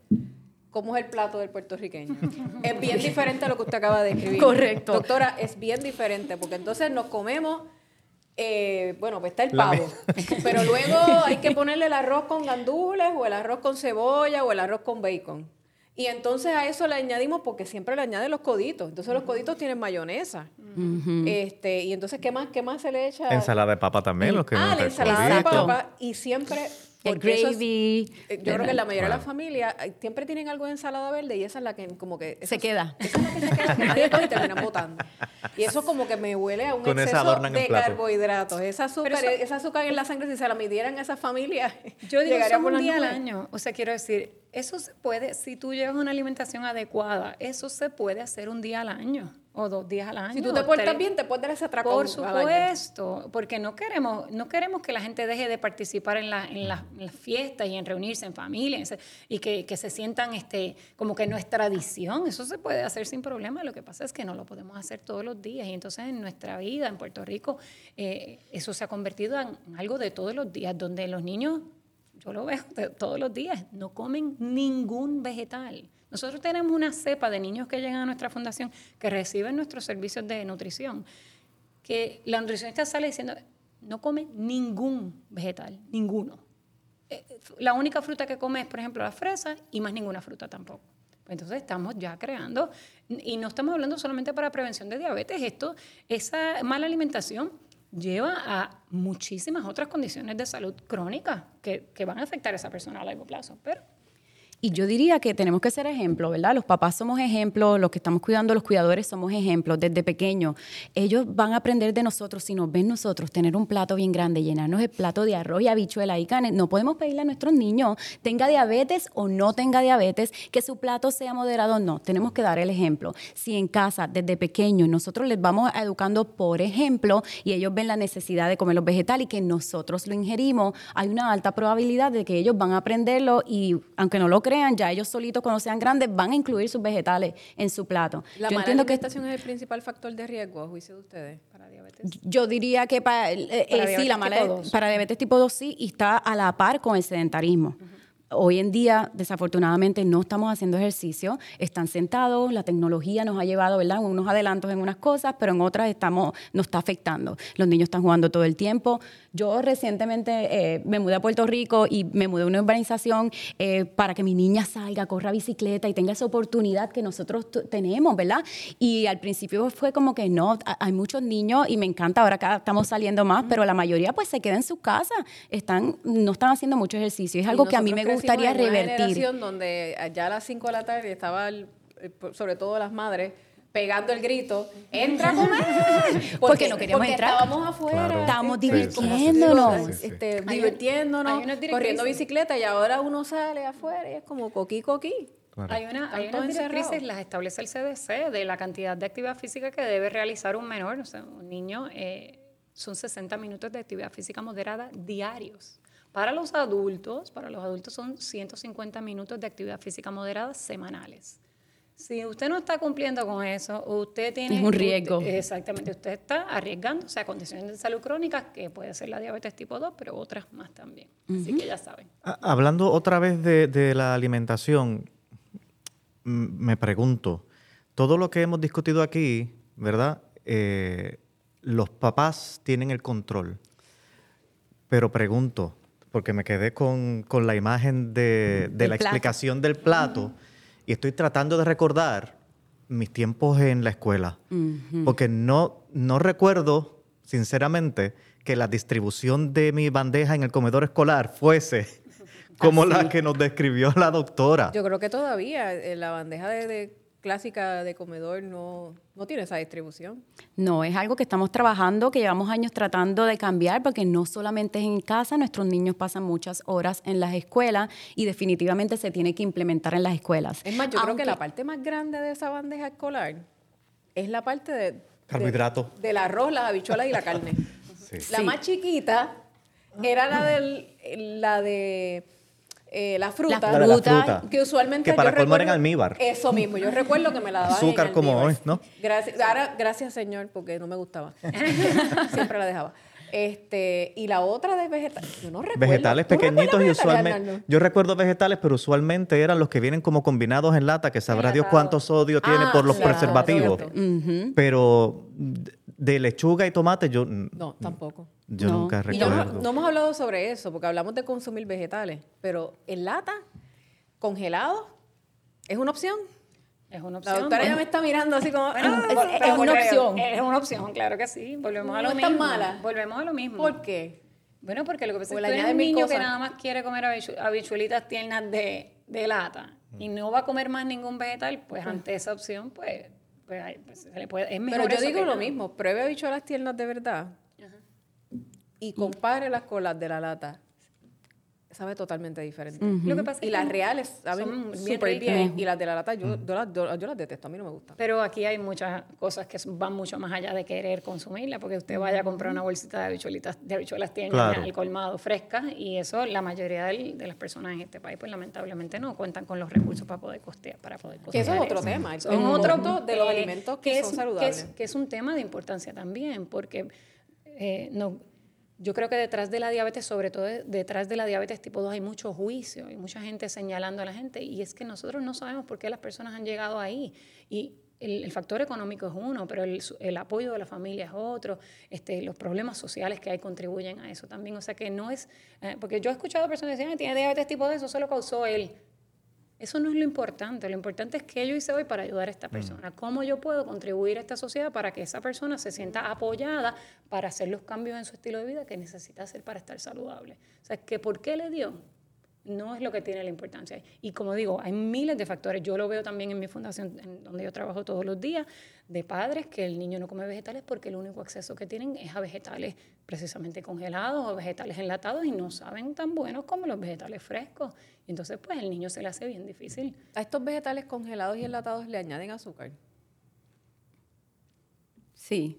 S2: ¿cómo es el plato del puertorriqueño? es bien diferente a lo que usted acaba de describir.
S4: Correcto.
S2: Doctora, es bien diferente, porque entonces nos comemos, eh, bueno, pues está el pavo, pero luego hay que ponerle el arroz con gandules o el arroz con cebolla o el arroz con bacon. Y entonces a eso le añadimos, porque siempre le añaden los coditos. Entonces los coditos tienen mayonesa. Este, y entonces, ¿qué más, ¿qué más se le echa?
S3: Ensalada de papa también, los que
S2: Ah,
S3: no
S2: la ensalada de papa y siempre...
S4: El
S2: es-
S4: gravy.
S2: eh, yo creo que la mayoría de las familias siempre tienen algo de ensalada verde y esa es la que como que... esa
S4: Se
S2: es-
S4: queda.
S2: Esa es la que se queda, que nadie come y terminan botando. Y eso como que me huele a un
S3: Con
S2: exceso de carbohidratos. Esa azúcar,
S7: eso-
S2: esa azúcar en la sangre, si se la midieran a esa familia,
S7: Yo digo
S2: llegaría
S7: eso
S2: por
S7: un día al año. O sea, quiero decir, eso se puede, si tú llevas una alimentación adecuada, eso se puede hacer un día al año o dos días al año.
S2: Si tú te portas
S7: tres.
S2: bien, te puedes dar ese atracón
S7: Por supuesto, porque no queremos, no queremos que la gente deje de participar en, la- en, las- en las fiestas y en reunirse en familia y que, que se sientan este, como que no es tradición. Eso se puede hacer sin problema. Lo que pasa es que no lo podemos hacer todos los días. Y entonces en nuestra vida en Puerto Rico, eh, eso se ha convertido en algo de todos los días, donde los niños, yo lo veo todos los días, no comen ningún vegetal. Nosotros tenemos una cepa de niños que llegan a nuestra fundación que reciben nuestros servicios de nutrición, que la nutricionista sale diciendo, no come ningún vegetal, ninguno. Eh, La única fruta que come es, por ejemplo, la fresa y más ninguna fruta tampoco. Entonces estamos ya creando, y no estamos hablando solamente para prevención de diabetes, esto, esa mala alimentación lleva a muchísimas otras condiciones de salud crónica que, que van a afectar a esa persona a largo plazo. Pero
S4: Y yo diría que tenemos que ser ejemplos, ¿verdad? Los papás somos ejemplos, los que estamos cuidando, los cuidadores somos ejemplos desde pequeños. Ellos van a aprender de nosotros, si nos ven nosotros tener un plato bien grande, llenarnos el plato de arroz y habichuela y carne. No podemos pedirle a nuestros niños, tenga diabetes o no tenga diabetes, que su plato sea moderado. No, tenemos que dar el ejemplo. Si en casa, desde pequeños, nosotros les vamos educando por ejemplo y ellos ven la necesidad de comer los vegetales y que nosotros lo ingerimos, hay una alta probabilidad de que ellos van a aprenderlo y aunque no lo crean, ya ellos solitos cuando sean grandes van a incluir sus vegetales en su plato.
S2: La
S4: yo
S2: mala
S4: entiendo que
S2: alimentación es el principal factor de riesgo, a juicio de ustedes.
S7: Para diabetes.
S4: yo diría que para, eh, eh,
S7: Para
S4: sí,
S7: diabetes
S4: la mala
S7: tipo 2.
S4: para diabetes tipo 2 sí y está a la par con el sedentarismo. Hoy en día, desafortunadamente, no estamos haciendo ejercicio, están sentados, la tecnología nos ha llevado, ¿verdad?, unos adelantos en unas cosas, pero en otras estamos, nos está afectando. Los niños están jugando todo el tiempo. Yo recientemente eh, me mudé a Puerto Rico y me mudé a una urbanización eh, para que mi niña salga, corra bicicleta y tenga esa oportunidad que nosotros tenemos, ¿verdad? Y al principio fue como que no, hay muchos niños y me encanta, ahora acá estamos saliendo más, pero la mayoría pues se queda en su casa, están, no están haciendo mucho ejercicio. Es algo que a mí me
S2: nosotros
S4: gustaría
S2: en una
S4: revertir.
S2: generación donde ya a las 5 de la tarde estaba, el- el- sobre todo las madres, pegando el grito, ¡entra a comer!
S4: Porque no queríamos
S2: porque
S4: entrar.
S2: estábamos afuera.
S3: Claro.
S4: Estábamos
S2: este,
S4: divirtiéndonos.
S3: Sí, sí.
S2: este,
S7: Hay-
S2: divirtiéndonos,
S7: hay
S2: corriendo bicicleta y ahora uno sale afuera y es como coquí, coquí.
S3: Claro.
S7: Hay, una, hay unas directrices, las establece el CDC, de la cantidad de actividad física que debe realizar un menor, o sea, un niño, eh, son 60 minutos de actividad física moderada diarios. Para los adultos, para los adultos son 150 minutos de actividad física moderada semanales. Si usted no está cumpliendo con eso, usted tiene...
S4: Es un riesgo.
S7: usted- exactamente, usted está arriesgándose a condiciones de salud crónicas, que puede ser la diabetes tipo 2, pero otras más también. Así que ya saben.
S3: Hablando otra vez de, de la alimentación, me pregunto, todo lo que hemos discutido aquí, ¿verdad? Eh, los papás tienen el control, pero pregunto, porque me quedé con, con la imagen de, de la
S4: plato.
S3: explicación del plato y estoy tratando de recordar mis tiempos en la escuela, porque no, no recuerdo, sinceramente, que la distribución de mi bandeja en el comedor escolar fuese como la que nos describió la doctora.
S2: Yo creo que todavía eh, la bandeja de, de clásica de comedor no, no tiene esa distribución.
S4: No, es algo que estamos trabajando, que llevamos años tratando de cambiar, porque no solamente es en casa, nuestros niños pasan muchas horas en las escuelas y definitivamente se tiene que implementar en las escuelas.
S2: Es más, yo creo que la parte más grande de esa bandeja escolar es la parte de... de-
S3: Carbohidrato.
S2: del arroz, las habichuelas y la carne.
S3: Sí.
S2: La
S4: Sí.
S2: más chiquita era la, del, la de eh, la fruta.
S4: La
S3: fruta.
S2: Que usualmente
S3: Que para
S2: yo
S3: colmo en almíbar.
S2: Eso mismo, yo recuerdo que me la daban
S3: Azúcar
S2: en
S3: como hoy, ¿no?
S2: Gracias, ahora, gracias señor, porque no me gustaba. Siempre la dejaba. Este, y la otra de vegetales, yo no recuerdo.
S3: Vegetales
S2: ¿Tú recuerdas
S3: pequeñitos y usualmente. Yo recuerdo vegetales, pero usualmente eran los que vienen como combinados en lata, que sabrá Dios cuánto sodio tiene
S2: Ah,
S3: por los
S2: claro,
S3: preservativos. Pero de- lechuga y tomate yo,
S2: No, tampoco.
S3: yo
S4: No.
S3: nunca
S2: Y yo no,
S3: recuerdo.
S2: no hemos hablado sobre eso, porque hablamos de consumir vegetales, pero en lata, congelado, ¿es una opción?
S7: Es una
S2: La
S7: opción.
S2: doctora ya me está mirando así como...
S7: Bueno,
S2: "Ah,
S7: es,
S2: es-
S7: es
S2: es
S7: una opción. Es una opción, claro que sí. Volvemos a
S2: No
S7: lo
S2: es tan
S7: mismo.
S2: mala.
S7: Volvemos a lo mismo.
S2: ¿Por qué?
S7: Bueno, porque lo que pasa es que tú eres
S2: añaden
S7: un niño que nada más quiere comer habichu- habichuelitas tiernas de, de lata y no va a comer más ningún vegetal, pues ante esa opción, pues, pues, pues, se le puede, es mejor
S2: Pero yo digo lo mismo, pruebe habichuelas tiernas de verdad y compárelas con las de la lata. Sabe totalmente diferente.
S7: Lo que pasa
S2: Y
S7: es
S2: las
S7: que
S2: reales
S7: son
S2: saben
S7: bien
S2: súper bien. Y las de la lata, yo, yo, las, yo- yo las detesto, a mí no me gustan.
S7: Pero aquí hay muchas cosas que van mucho más allá de querer consumirla, porque usted vaya a comprar una bolsita de habichuelitas, de habichuelas tiernas
S3: Claro.
S7: al colmado frescas, y eso la mayoría del- de las personas en este país, pues lamentablemente no cuentan con los recursos para poder costear. Para poder
S2: Que eso es
S7: costear
S2: otro
S7: eso.
S2: tema. El
S7: otro
S2: de los alimentos que,
S7: es,
S2: son
S7: que
S2: saludables.
S7: es- que es un tema de importancia también, porque eh, no, yo creo que detrás de la diabetes, sobre todo de- detrás de la diabetes tipo 2, hay mucho juicio y mucha gente señalando a la gente. Y es que nosotros no sabemos por qué las personas han llegado ahí. Y el, el factor económico es uno, pero el, el apoyo de la familia es otro. Este, los problemas sociales que hay contribuyen a eso también. O sea que no es. eh, porque yo he escuchado personas que "Ay, tiene diabetes tipo 2, eso se lo causó él. Eso no es lo importante. Lo importante es qué yo hice hoy para ayudar a esta persona. Cómo yo puedo contribuir a esta sociedad para que esa persona se sienta apoyada para hacer los cambios en su estilo de vida que necesita hacer para estar saludable. O sea, que ¿por qué le dio? No es lo que tiene la importancia. Y como digo, hay miles de factores. Yo lo veo también en mi fundación, en donde yo trabajo todos los días, de padres que el niño no come vegetales porque el único acceso que tienen es a vegetales precisamente congelados o vegetales enlatados y no saben tan buenos como los vegetales frescos. Y entonces, pues el niño se le hace bien difícil.
S2: ¿A estos vegetales congelados y enlatados le añaden azúcar?
S4: Sí.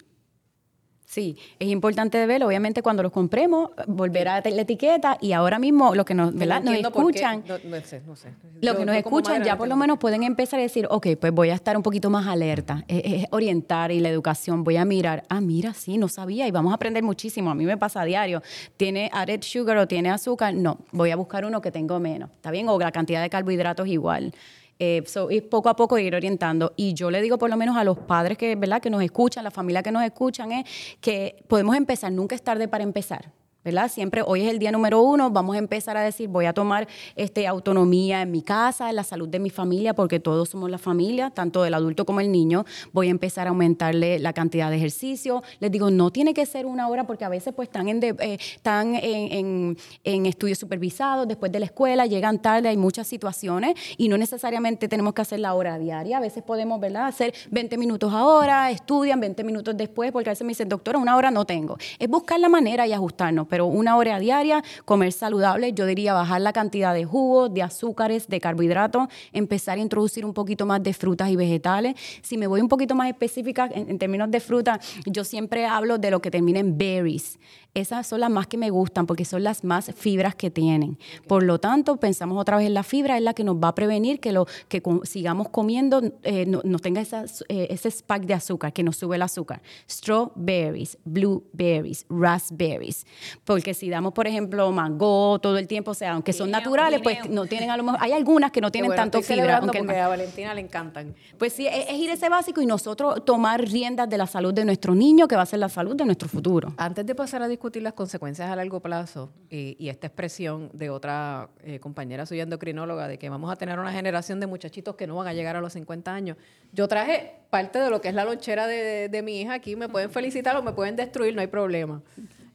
S4: Sí, es importante de verlo. Obviamente, cuando los compremos, volver a la etiqueta y ahora mismo los que nos, escuchan,
S2: No, no sé, no sé.
S4: Lo
S2: Yo-
S4: que nos
S2: yo
S4: escuchan ya por lo menos pueden empezar a decir, ok, pues voy a estar un poquito más alerta, es, es orientar y la educación, voy a mirar, ah, mira, sí, no sabía y vamos a aprender muchísimo, a mí me pasa a diario, tiene added sugar o tiene azúcar, no, voy a buscar uno que tengo menos, ¿está bien? O la cantidad de carbohidratos igual. Eh, so, y poco a poco ir orientando. Y yo le digo por lo menos a los padres que, ¿verdad? que nos escuchan, la familia que nos escuchan, es que podemos empezar, nunca es tarde para empezar. ¿Verdad? Siempre hoy es el día número uno, vamos a empezar a decir, voy a tomar este, autonomía en mi casa, en la salud de mi familia, porque todos somos la familia, tanto el adulto como el niño. Voy a empezar a aumentarle la cantidad de ejercicio. Les digo, no tiene que ser una hora, porque a veces pues están en, de- eh, están en- en estudios supervisados, después de la escuela, llegan tarde, hay muchas situaciones y no necesariamente tenemos que hacer la hora diaria. A veces podemos, ¿verdad?, hacer 20 minutos ahora, estudian 20 minutos después, porque a veces me dicen, doctora, una hora no tengo. Es buscar la manera y ajustarnos, pero una hora diaria, comer saludable, yo diría bajar la cantidad de jugos, de azúcares, de carbohidratos, empezar a introducir un poquito más de frutas y vegetales. Si me voy un poquito más específica en, en términos de fruta, yo siempre hablo de lo que termina en berries. Esas son las más que me gustan porque son las más fibras que tienen. Por lo tanto, pensamos otra vez en la fibra, es la que nos va a prevenir que, lo, que sigamos comiendo, eh, no, no tenga eh, ese spike de azúcar, que nos sube el azúcar. Strawberries, blueberries, raspberries. Porque si damos, por ejemplo, mango todo el tiempo, o sea, aunque son naturales, pues no tienen a lo mejor, hay algunas que no tienen
S2: bueno,
S4: tanto fibra. Aunque
S2: porque a Valentina le encantan.
S4: pues sí, es, es ir ese básico y nosotros tomar riendas de la salud de nuestro niño, que va a ser la salud de nuestro futuro.
S2: Antes de pasar a discutir las consecuencias a largo plazo y, y esta expresión de otra eh, compañera suya endocrinóloga de que vamos a tener una generación de muchachitos que no van a llegar a los 50 años, yo traje parte de lo que es la lonchera de, de- de mi hija aquí. Me pueden felicitar o me pueden destruir, no hay problema.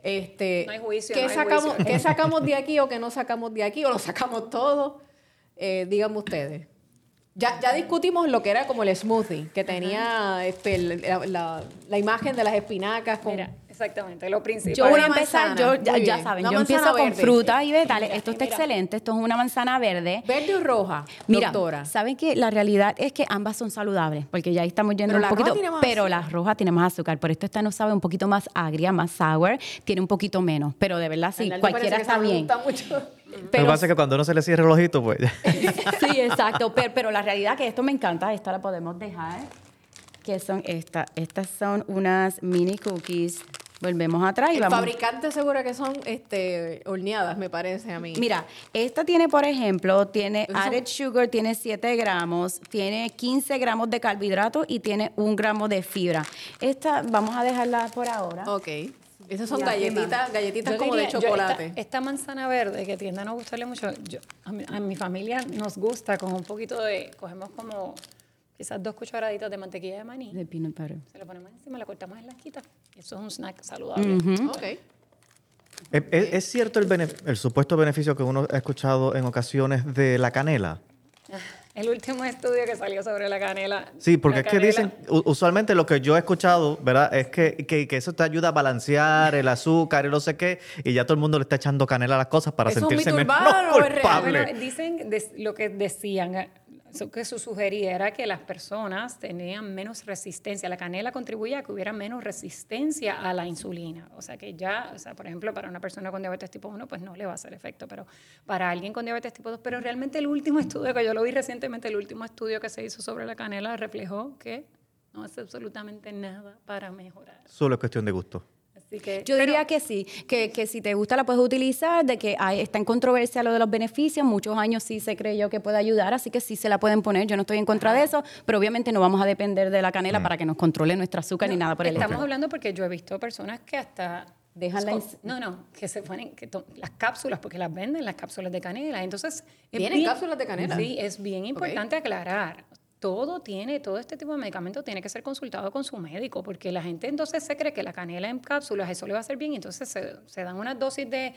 S2: Este,
S7: No hay juicio,
S2: ¿qué,
S7: no hay
S2: sacamos,
S7: juicio.
S2: ¿Qué sacamos de aquí o qué no sacamos de aquí o lo sacamos todo? Eh, díganme ustedes. Ya, ya discutimos lo que era como el smoothie, que tenía este, la, la- la imagen de las espinacas con...
S7: Mira, exactamente, lo principal.
S4: Yo voy a empezar,
S2: manzana,
S4: yo, ya, saben,
S2: Una
S4: yo empiezo
S2: manzana
S4: con
S2: verde.
S4: fruta y vegetales.
S7: Mira,
S4: Esto está
S7: mira.
S4: excelente, esto es una manzana verde.
S2: ¿Verde o roja,
S4: Mira,
S2: doctora?
S4: ¿saben que La realidad es que ambas son saludables, porque ya ahí estamos yendo
S2: Pero
S4: un poquito, pero
S2: azúcar.
S4: la roja tiene más azúcar, por esto esta nos sabe un poquito más agria, más sour, tiene un poquito menos, pero de verdad sí, cualquiera está bien.
S2: gusta mucho.
S3: Lo que pasa es que cuando uno se le cierra el ojito, pues...
S4: Sí, exacto, pero, pero la realidad que esto me encanta, esta la podemos dejar, que son estas, estas son unas mini cookies, volvemos atrás y
S2: El
S4: vamos.
S2: fabricante asegura que son este, horneadas, me parece a mí.
S4: Mira, esta tiene, por ejemplo, tiene
S2: son-
S4: added sugar, tiene 7 gramos, tiene 15 gramos de carbohidratos y tiene un gramo de fibra. Esta vamos a dejarla por ahora.
S2: Ok. Esas son galletitas, galletitas
S7: Yo
S2: como de
S7: diría,
S2: chocolate.
S7: esta, esta manzana verde que tiende a no gustarle mucho, yo- a, mi, a mi familia nos gusta con un poquito de, cogemos como quizás dos cucharaditas de mantequilla de maní,
S4: De peanut butter.
S7: se la ponemos encima, la cortamos en lasquitas. Eso es un snack saludable.
S2: Ok.
S3: ¿Es, es- es cierto el, bene- el supuesto beneficio que uno ha escuchado en ocasiones de la canela?
S7: El último estudio que salió sobre la canela.
S3: Sí, porque es que dicen, usualmente lo que yo he escuchado, ¿verdad? Es que, que, que eso te ayuda a balancear el azúcar y no sé qué, y ya todo el mundo le está echando canela a las cosas para
S2: ¿Eso es un
S3: sentirse menos
S2: es real?
S3: culpable.
S7: Bueno, dicen des- lo que decían, eh, eso que su sugería era que las personas tenían menos resistencia. La canela contribuía a que hubiera menos resistencia a la insulina. O sea que ya, o sea, por ejemplo, para una persona con diabetes tipo 1, pues no le va a hacer efecto, pero para alguien con diabetes tipo 2, pero realmente el último estudio que yo lo vi recientemente, el último estudio que se hizo sobre la canela reflejó que no hace absolutamente nada para mejorar.
S3: Solo es cuestión de gusto.
S7: Así que,
S4: Yo
S7: pero-
S4: diría que sí, que, que si te gusta la puedes utilizar, de que hay- está en controversia lo de los beneficios, muchos años sí se creyó que puede ayudar, así que sí se la pueden poner, yo no estoy en contra de eso, pero obviamente no vamos a depender de la canela para que nos controle nuestro azúcar ni nada por el
S7: Estamos
S4: estilo.
S7: hablando porque yo he visto personas que hasta
S4: Dejan la
S7: no, no, que se ponen que las cápsulas porque las venden las cápsulas de canela. Entonces, es
S2: ¿Tienen
S7: bien-
S2: cápsulas de canela?
S7: Sí, es bien importante aclarar. Todo tiene, todo este tipo de medicamento tiene que ser consultado con su médico, porque la gente entonces se cree que la canela en cápsulas, eso le va a hacer bien, y entonces se, dan unas dosis de,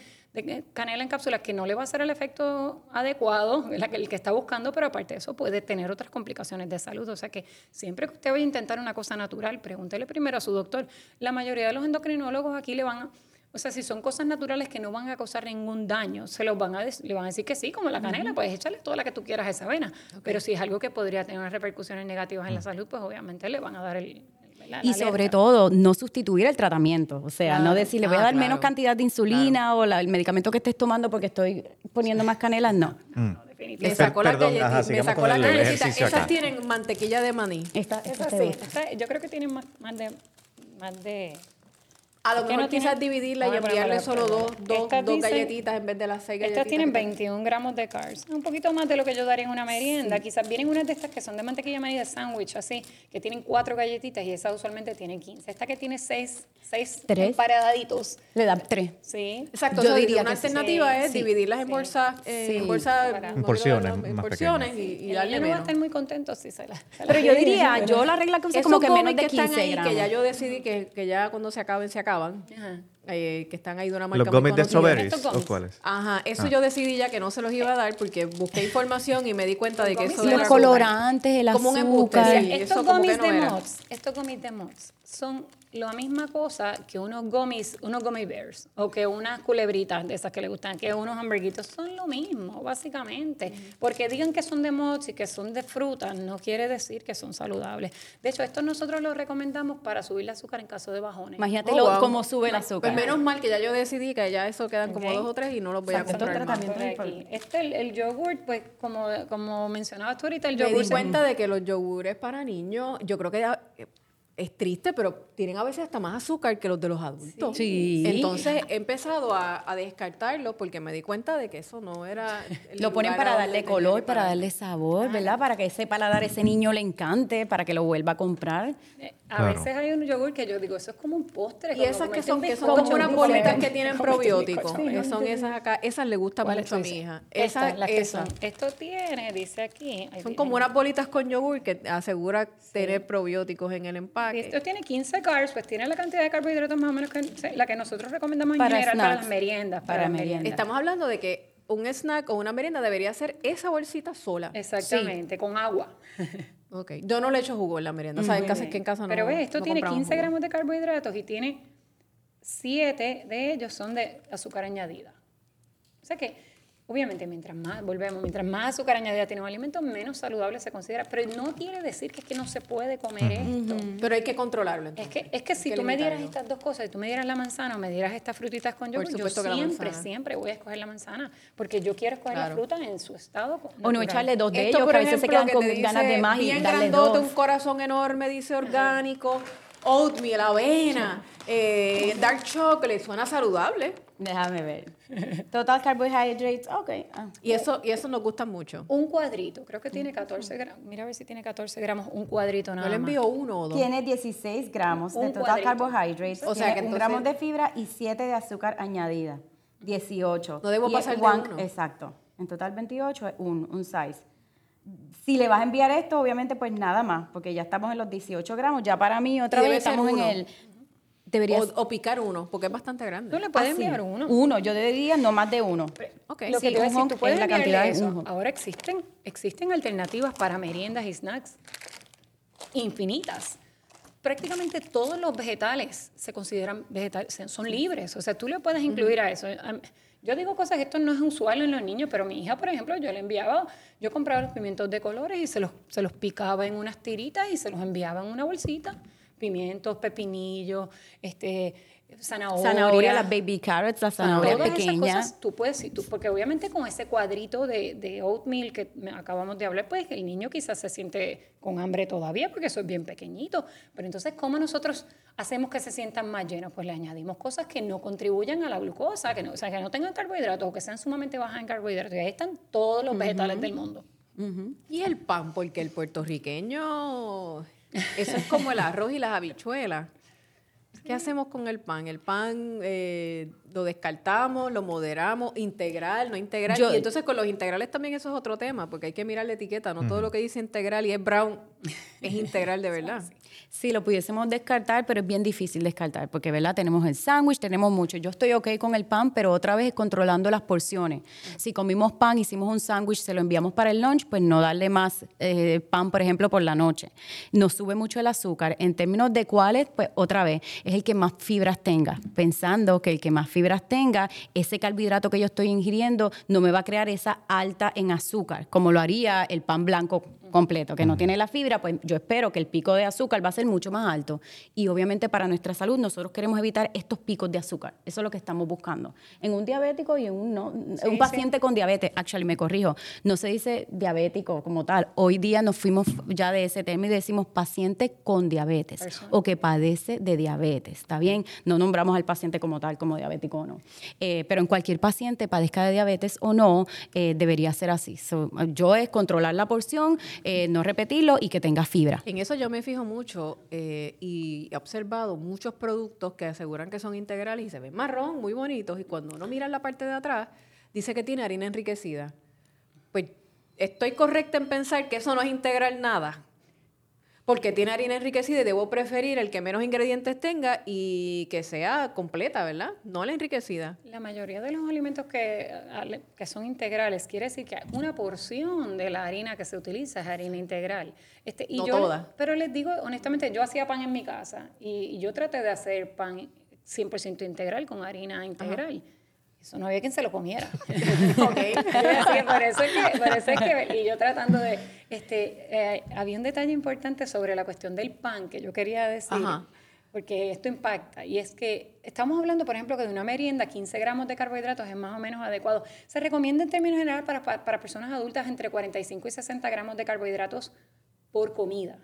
S7: canela en cápsulas que no le va a hacer el efecto adecuado, el que está buscando, pero aparte de eso puede tener otras complicaciones de salud. O sea que siempre que usted vaya a intentar una cosa natural, pregúntele primero a su doctor. La mayoría de los endocrinólogos aquí le van a o sea, si son cosas naturales que no van a causar ningún daño, se los van a le van a decir que sí, como la canela, pues échale toda la que tú quieras a esa avena. Pero si es algo que podría tener unas repercusiones negativas en la salud, pues obviamente le van a dar el,
S4: y sobre todo, no sustituir el tratamiento. O sea, no decir, le voy a
S2: Ah,
S4: dar
S2: claro.
S4: menos cantidad de insulina o la- el medicamento que estés tomando porque estoy poniendo más canela, no.
S2: Me
S3: Per-
S2: sacó la
S3: perdón,
S2: galletita,
S3: ajá,
S2: me sacó la galletita. Esas
S3: acá.
S2: tienen mantequilla de maní.
S4: Esta, esta
S7: sí, esta- yo creo que tienen más, más de... Más de
S2: A lo mejor
S7: no
S2: quizás dividirla y enviarle solo dos, dos, dos
S7: dicen-
S2: galletitas en vez de las seis galletitas.
S7: Estas tienen
S2: que tengo.
S7: 21 gramos de carbs, un poquito más de lo que yo daría en una merienda. Quizás vienen unas de estas que son de mantequilla maní de sándwich, así, que tienen cuatro galletitas y esa usualmente tiene 15. Esta que tiene seis, seis
S4: Tres.
S7: emparedaditos.
S4: Le da tres.
S7: Sí.
S2: Exacto,
S4: Yo
S2: yo
S4: diría
S2: diría una
S4: que sí.
S2: alternativa es
S4: Sí.
S2: dividirlas en
S7: Sí.
S2: bolsas, eh,
S4: Sí.
S2: en bolsas,
S7: En
S3: porciones
S2: en porciones y, y darle
S7: ella no va a
S2: menos.
S7: estar muy contento si se la
S4: Pero yo diría, yo la regla que
S2: Esos
S4: como que menos de
S2: que están
S4: 15
S2: ahí,
S4: gramos.
S2: que ya yo decidí que, que ya cuando se acaben, se acaban,
S7: Ajá.
S2: eh, que están ahí de una marca
S3: ¿Los
S2: muy
S3: gummies de strawberries
S7: Estos
S3: o cuáles?
S2: Ajá, eso
S3: Ah.
S2: yo decidí ya que no se los iba a dar porque busqué información y me di cuenta de que eso
S7: Los
S2: era
S4: Los
S2: como-
S4: colorantes, el
S2: como un embuste,
S4: azúcar.
S2: sí.
S7: Mira,
S2: eso
S7: estos
S2: como
S7: gummies
S2: no
S7: de
S2: era.
S7: mods, estos gummies de mods son la misma cosa que unos gummies, unos gummy bears o que unas culebritas de esas que le gustan, que unos hamburguitos, son lo mismo, básicamente. Porque digan que son de y que son de fruta, no quiere decir que son saludables. De hecho, estos nosotros los recomendamos para subir el azúcar en caso de bajones.
S4: Imagínate
S2: Oh,
S4: lo-
S2: wow.
S4: cómo sube el azúcar.
S2: Pues menos mal que ya yo decidí que ya eso quedan como dos o tres y no los voy a comprar
S4: Estos
S2: más.
S4: tratamientos
S7: aquí. Este, el, el yogurt, pues como, como mencionabas tú ahorita, el
S2: Me
S7: yogur
S2: di
S7: se-
S2: cuenta de que los yogures para niños, yo creo que ya, eh, es triste, pero tienen a veces hasta más azúcar que los de los adultos.
S4: Sí.
S2: Entonces he empezado a, a descartarlos porque me di cuenta de que eso no era. el
S4: Lo ponen
S2: lugar
S4: para darle color, para darle sabor, ¿verdad? Para que ese paladar ese niño le encante, para que lo vuelva a comprar.
S7: Eh, A
S3: Claro.
S7: veces hay un yogur que yo digo, eso es como un postre.
S2: Y
S7: como
S2: esas que
S7: comerte
S2: son,
S7: un
S2: que son como unas
S7: un
S2: bolitas que tienen
S7: un
S2: probióticos. Eh, Son esas acá. Esas le gustan
S7: ¿Cuáles
S2: mucho a mi hija.
S7: Estas,
S2: Esas,
S7: las que
S2: esas.
S7: son. Esto tiene, dice aquí.
S2: Son como unas bolitas con yogur que asegura tener probióticos en el empaque.
S7: Esto tiene 15 carbs, pues tiene la cantidad de carbohidratos más o menos que la que nosotros recomendamos en
S4: Para
S7: general para las meriendas. Para,
S4: Para
S7: las
S4: meriendas.
S7: meriendas.
S2: Estamos hablando de que un snack o una merienda debería ser esa bolsita sola.
S7: Exactamente, con agua.
S2: Ok. Yo no le echo jugo en la merienda. ¿Sabes? Casi es que en casa no
S7: Pero ves, esto
S2: no
S7: tiene
S2: compramos
S7: 15
S2: jugo.
S7: gramos de carbohidratos y tiene 7 de ellos son de azúcar añadida. O sea que, obviamente, mientras más, volvemos, mientras más azúcar añadida tiene un alimento, menos saludable se considera. Pero no quiere decir que es que no se puede comer esto.
S2: Pero hay que controlarlo.
S7: Es que, es que si
S2: que
S7: tú me dieras estas dos cosas, si tú me dieras la manzana o me dieras estas frutitas con yogur, yo
S2: supuesto que la
S7: siempre, siempre voy a escoger la manzana, porque yo quiero escoger la
S2: Claro.
S7: fruta en su estado
S4: O no
S7: natural.
S4: echarle dos de
S2: Esto,
S4: ellos,
S2: por
S4: que a veces se quedan
S2: que
S4: con ganas de más y
S2: bien
S4: darle
S2: grandote,
S4: dos.
S2: un corazón enorme, dice orgánico, oatmeal, avena, eh, dark chocolate, suena saludable.
S4: Déjame ver. Total carbohydrates, ok. ah.
S2: Y eso, y eso nos gusta mucho.
S7: Un cuadrito, creo que tiene 14 gramos. Mira a ver si tiene 14 gramos, un cuadrito
S2: Yo
S7: nada
S2: le
S7: más.
S2: envío uno o dos.
S4: Tiene 16 gramos de
S7: Un
S4: total
S7: cuadrito.
S4: carbohydrates,
S2: O sea
S4: tiene
S2: que
S4: un
S2: entonces-
S4: gramo de fibra y 7 de azúcar añadida. 18.
S2: No debo
S4: Y
S2: pasar de uno.
S4: Exacto. En total 28 es un, un size. Si le vas a enviar esto, obviamente, pues nada más, porque ya estamos en los 18 gramos. Ya para mí, otra
S2: Y
S4: vez estamos en el... Debería
S2: O, o picar uno, porque es bastante grande.
S7: Tú le puedes
S4: Ah, sí.
S7: enviar uno.
S4: Uno, yo diría no más de uno.
S2: Ok.
S7: Lo
S4: Sí,
S7: que te decir,
S4: hunk
S7: tú puedes
S4: es la cantidad de
S7: eso. Ahora existen, existen alternativas para meriendas y snacks infinitas. Prácticamente todos los vegetales se consideran vegetales, son libres. O sea, tú le puedes incluir a eso. Yo digo cosas que esto no es usual en los niños, pero mi hija, por ejemplo, yo le enviaba, yo compraba los pimientos de colores y se los, se los picaba en unas tiritas y se los enviaba en una bolsita. Pimientos, pepinillos, este, zanahoria.
S4: Zanahoria, las baby carrots, las zanahorias pequeñas.
S7: tú puedes, sí, tú- porque obviamente con ese cuadrito de, de oatmeal que acabamos de hablar, pues el niño quizás se siente con hambre todavía porque eso es bien pequeñito. Pero entonces, ¿cómo nosotros hacemos que se sientan más llenos? Pues le añadimos cosas que no contribuyan a la glucosa, que no, o sea, que no tengan carbohidratos o que sean sumamente bajas en carbohidratos. Y ahí están todos los vegetales del mundo.
S2: Y el pan, porque el puertorriqueño, eso es como el arroz y las habichuelas. ¿Qué hacemos con el pan? El pan eh, lo descartamos, lo moderamos, integral, no integral.
S4: Yo-
S2: y entonces con los integrales también eso es otro tema, porque hay que mirar la etiqueta. No todo lo que dice integral y es brown es integral de verdad.
S4: Sí, lo pudiésemos descartar, pero es bien difícil descartar, porque ¿verdad? tenemos el sándwich, tenemos mucho. Yo estoy ok con el pan, pero otra vez es controlando las porciones. Si comimos pan, hicimos un sándwich, se lo enviamos para el lunch, pues no darle más eh, pan, por ejemplo, por la noche. Nos sube mucho el azúcar. En términos de cuáles, pues otra vez, es el que más fibras tenga, pensando que el que más fibras tenga, ese carbohidrato que yo estoy ingiriendo no me va a crear esa alta en azúcar, como lo haría el pan blanco completo, que no tiene la fibra, pues yo espero que el pico de azúcar va a ser mucho más alto. Y obviamente para nuestra salud nosotros queremos evitar estos picos de azúcar. Eso es lo que estamos buscando. En un diabético y en un, no, un paciente con diabetes, actually me corrijo, no se dice diabético como tal. Hoy día nos fuimos ya de ese término y decimos paciente con diabetes o que padece de diabetes. ¿Está bien? No nombramos al paciente como tal, como diabético o no. Eh, pero en cualquier paciente, padezca de diabetes o no, eh, debería ser así. So, yo es controlar la porción, eh, no repetirlo y que tenga fibra.
S2: En eso yo me fijo mucho eh, y he observado muchos productos que aseguran que son integrales y se ven marrón, muy bonitos, y cuando uno mira en la parte de atrás, dice que tiene harina enriquecida. Pues estoy correcta en pensar que eso no es integral nada. Porque tiene harina enriquecida y debo preferir el que menos ingredientes tenga y que sea completa, ¿verdad? No la enriquecida.
S7: La mayoría de los alimentos que, que son integrales quiere decir que una porción de la harina que se utiliza es harina integral. Este, y
S2: No
S7: yo,
S2: toda.
S7: Pero les digo, honestamente, yo hacía pan en mi casa y, y yo traté de hacer pan 100% integral con harina integral. Eso no había quien se lo comiera.
S2: Ok.
S7: Así que por eso es que, por eso es que- y yo tratando de, este, eh, había un detalle importante sobre la cuestión del pan que yo quería decir,
S2: Ajá.
S7: porque esto impacta, y es que estamos hablando, por ejemplo, que de una merienda, 15 gramos de carbohidratos es más o menos adecuado. Se recomienda en términos generales para, para, para personas adultas entre 45 y 60 gramos de carbohidratos por comida.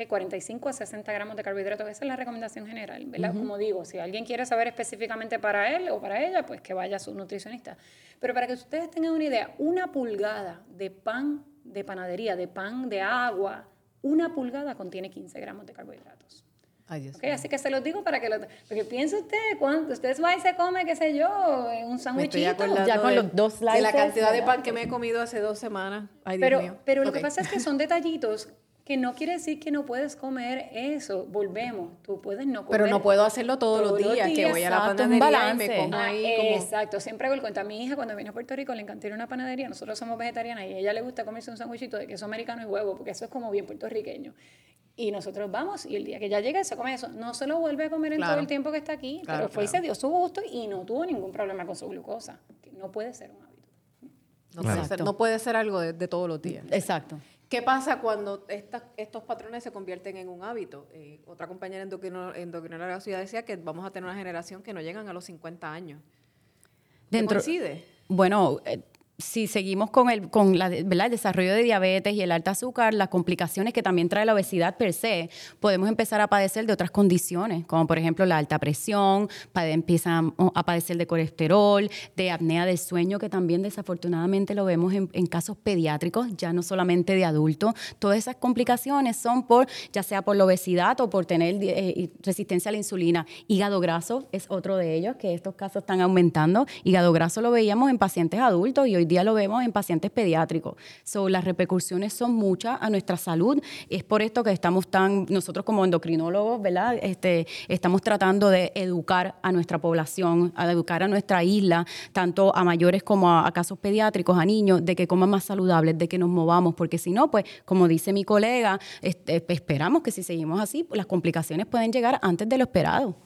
S7: ¿Ok? 45 a 60 gramos de carbohidratos, esa es la recomendación general, ¿verdad? Como digo, si alguien quiere saber específicamente para él o para ella, pues que vaya a su nutricionista. Pero para que ustedes tengan una idea, una pulgada de pan de panadería, de pan de agua, una pulgada contiene 15 gramos de carbohidratos.
S2: Ay, Dios
S7: ¿ok?
S2: mío.
S7: Así que se los digo para que lo... Porque piense usted, cuando usted va y se come, qué sé yo, un sándwichito.
S4: Ya con
S2: de-
S4: los dos
S2: de la
S4: slices,
S2: cantidad de pan que me he comido hace dos semanas. Ay, Dios
S7: Pero,
S2: mío.
S7: pero lo que pasa es que son detallitos que no quiere decir que no puedes comer eso. Volvemos, tú puedes no comer.
S2: Pero no puedo hacerlo todos, los días, que voy a la panadería y me
S4: balance.
S2: como
S7: Ah,
S2: ahí como...
S7: Exacto, siempre hago el cuento. A mi hija cuando vino a Puerto Rico le encantó ir a una panadería, nosotros somos vegetarianas y a ella le gusta comerse un sándwichito de queso americano y huevo, porque eso es como bien puertorriqueño. Y nosotros vamos y el día que ya llega se come eso. No se lo vuelve a comer en
S2: Claro.
S7: todo el tiempo que está aquí,
S2: Claro,
S7: pero fue y se dio su gusto y no tuvo ningún problema con su glucosa. que No puede ser un hábito.
S2: No, puede ser, no puede ser algo de, de todos los días.
S4: Exacto.
S2: ¿Qué pasa cuando estas- estos patrones se convierten en un hábito? Eh, otra compañera endocrino- endocrinóloga de la ciudad decía que vamos a tener una generación que no llegan a los 50 años. ¿Te
S4: Dentro-
S2: coincide?
S4: Bueno, eh, si seguimos con el, con la, el desarrollo de diabetes y el alto azúcar, las complicaciones que también trae la obesidad per se, podemos empezar a padecer de otras condiciones, como por ejemplo la alta presión, empiezan a padecer de colesterol, de apnea del sueño, que también desafortunadamente lo vemos en, en casos pediátricos, ya no solamente de adultos. Todas esas complicaciones son por, ya sea por la obesidad o por tener eh, resistencia a la insulina. Hígado graso es otro de ellos, que estos casos están aumentando. Hígado graso lo veíamos en pacientes adultos y hoy día lo vemos en pacientes pediátricos. So, las repercusiones son muchas a nuestra salud. Es por esto que estamos tan, nosotros como endocrinólogos, ¿verdad? Este, estamos tratando de educar a nuestra población, a educar a nuestra isla, tanto a mayores como a, casos pediátricos, a niños, de que coman más saludables, de que nos movamos, porque si no, pues, como dice mi colega, este, esperamos que si seguimos así, pues, las complicaciones pueden llegar antes de lo esperado.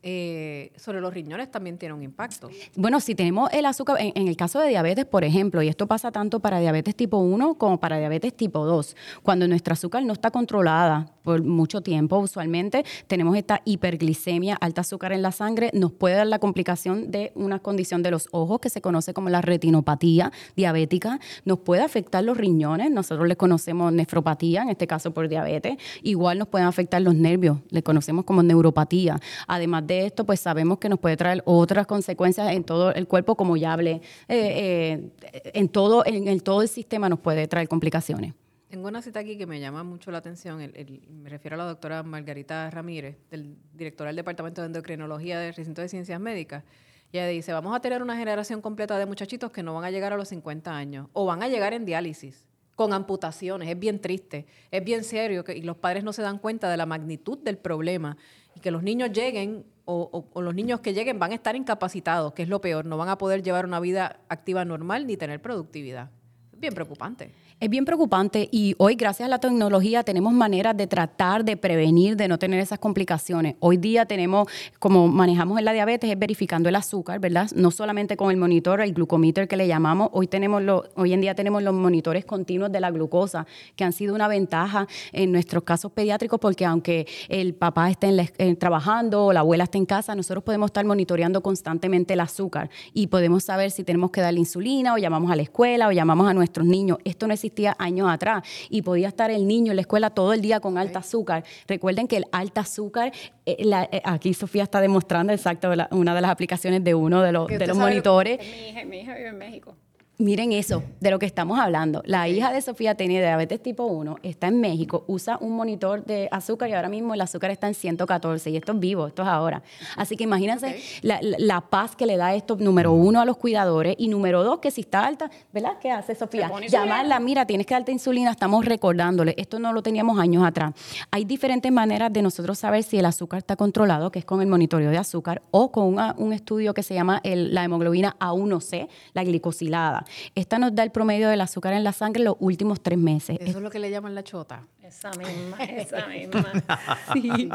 S2: Eh, sobre los riñones también tiene un impacto.
S4: Bueno, si tenemos el azúcar, en, el caso de diabetes, por ejemplo, y esto pasa tanto para diabetes tipo 1 como para diabetes tipo 2, cuando nuestra azúcar no está controlada por mucho tiempo, usualmente tenemos esta hiperglicemia, alta azúcar en la sangre, nos puede dar la complicación de una condición de los ojos que se conoce como la retinopatía diabética, nos puede afectar los riñones, nosotros le conocemos nefropatía, en este caso por diabetes, igual nos pueden afectar los nervios, le conocemos como neuropatía. Además de esto, pues sabemos que nos puede traer otras consecuencias en todo el cuerpo, como ya hablé, eh, eh, en, todo, en el, todo el sistema nos puede traer complicaciones.
S2: Tengo una cita aquí que me llama mucho la atención. El- me refiero a la doctora Margarita Ramírez, del directora del Departamento de Endocrinología del Recinto de Ciencias Médicas. Y ella dice, vamos a tener una generación completa de muchachitos que no van a llegar a los 50 años o van a llegar en diálisis, con amputaciones. Es bien triste, es bien serio que, y los padres no se dan cuenta de la magnitud del problema y que los niños lleguen o, los niños que lleguen van a estar incapacitados, que es lo peor, no van a poder llevar una vida activa normal ni tener productividad. Bien preocupante.
S4: Es bien preocupante y hoy gracias a la tecnología tenemos maneras de tratar de prevenir, de no tener esas complicaciones. Hoy día tenemos, como manejamos en la diabetes, es verificando el azúcar, ¿verdad? No solamente con el monitor, el glucometer que le llamamos, hoy, tenemos lo- hoy en día tenemos los monitores continuos de la glucosa, que han sido una ventaja en nuestros casos pediátricos porque aunque el papá esté en la eh, trabajando o la abuela esté en casa, nosotros podemos estar monitoreando constantemente el azúcar y podemos saber si tenemos que darle insulina o llamamos a la escuela o llamamos a nuestros niños. Esto no existía años atrás y podía estar el niño en la escuela todo el día con alta azúcar. Recuerden que el alta azúcar, eh, la- eh, aquí Sofía está demostrando exacto la- una de las aplicaciones de uno de los, de los monitores.
S7: Mi hija, mi hija vive en México.
S4: Miren eso, de lo que estamos hablando. La hija de Sofía tenía diabetes tipo 1, está en México, usa un monitor de azúcar y ahora mismo el azúcar está en 114 y esto es vivo, esto es ahora. Así que imagínense la, la- la paz que le da esto, número uno, a los cuidadores y número dos, que si está alta, ¿verdad? ¿Qué hace Sofía? Llamarla, mira, tienes que darte insulina, estamos recordándole. Esto no lo teníamos años atrás. Hay diferentes maneras de nosotros saber si el azúcar está controlado, que es con el monitoreo de azúcar, o con una- un estudio que se llama el- la hemoglobina A1C, la glicosilada. Esta nos da el promedio del azúcar en la sangre los últimos tres meses.
S2: Eso es lo que le llaman la chota.
S7: Esa misma, esa misma.
S4: Sí,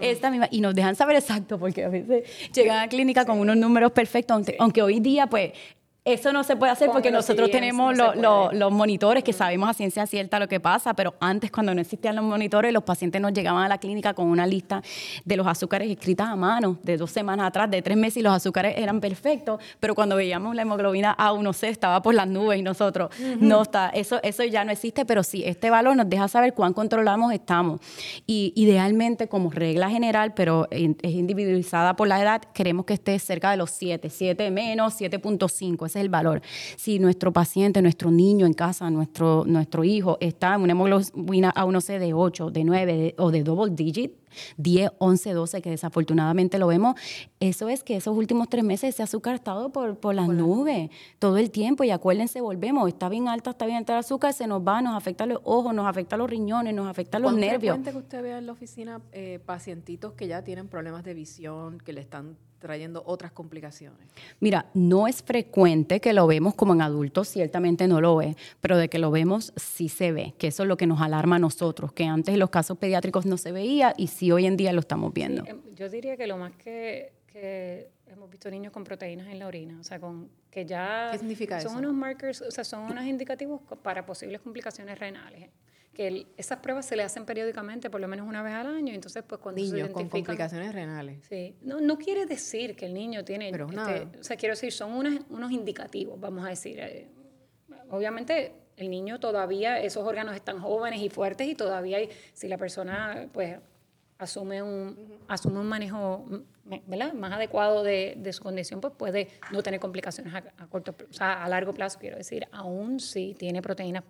S4: esta misma. Y nos dejan saber exacto, porque a veces llegan a clínica con unos números perfectos, aunque, aunque hoy día, pues, eso no se puede hacer porque nosotros tenemos
S7: no
S4: los monitores que sabemos a ciencia cierta lo que pasa, pero antes cuando no existían los monitores, los pacientes nos llegaban a la clínica con una lista de los azúcares escritas a mano de dos semanas atrás, de tres meses, y los azúcares eran perfectos, pero cuando veíamos la hemoglobina A1C estaba por las nubes y nosotros, no está, eso, eso ya no existe, pero sí, este valor nos deja saber cuán controlamos estamos. Y idealmente, como regla general, pero es individualizada por la edad, queremos que esté cerca de los 7, 7 menos, 7.5, ese es el valor. Si nuestro paciente, nuestro niño en casa, nuestro, nuestro hijo está en una hemoglobina A1C de 8, de 9 de- o de double digit, 10, 11, 12, que desafortunadamente lo vemos, eso es que esos últimos tres meses ese azúcar ha estado por, por las nubes todo el tiempo y acuérdense, volvemos, está bien alta, está bien alta el azúcar, se nos va, nos afecta los ojos, nos afecta los riñones, nos afecta los
S2: ¿Cuán
S4: nervios.
S2: frecuente que usted vea en la oficina eh, pacientitos que ya tienen problemas de visión, que le están trayendo otras complicaciones?
S4: Mira, no es frecuente que lo vemos como en adultos, ciertamente no lo es, pero de que lo vemos sí se ve, que eso es lo que nos alarma a nosotros, que antes en los casos pediátricos no se veía y sí hoy en día lo estamos viendo.
S7: Em, Yo diría que lo más que, que hemos visto niños con proteínas en la orina, o sea, con que ya
S2: ¿Qué significa
S7: son
S2: eso?
S7: unos markers, o sea, son unos indicativos para posibles complicaciones renales. Que el- esas pruebas se le hacen periódicamente, por lo menos una vez al año, y entonces pues cuando se
S2: Niños con complicaciones renales.
S7: Sí, no, no quiere decir que el niño tiene,
S2: Pero es
S7: este, o sea, quiero decir, son unas- unos indicativos, vamos a decir. eh, obviamente el niño todavía, esos órganos están jóvenes y fuertes y todavía hay, si la persona pues asume un, asume un manejo ¿verdad? más adecuado de, de su condición, pues puede no tener complicaciones a, a corto, o sea, a largo plazo, quiero decir, aún si tiene proteínas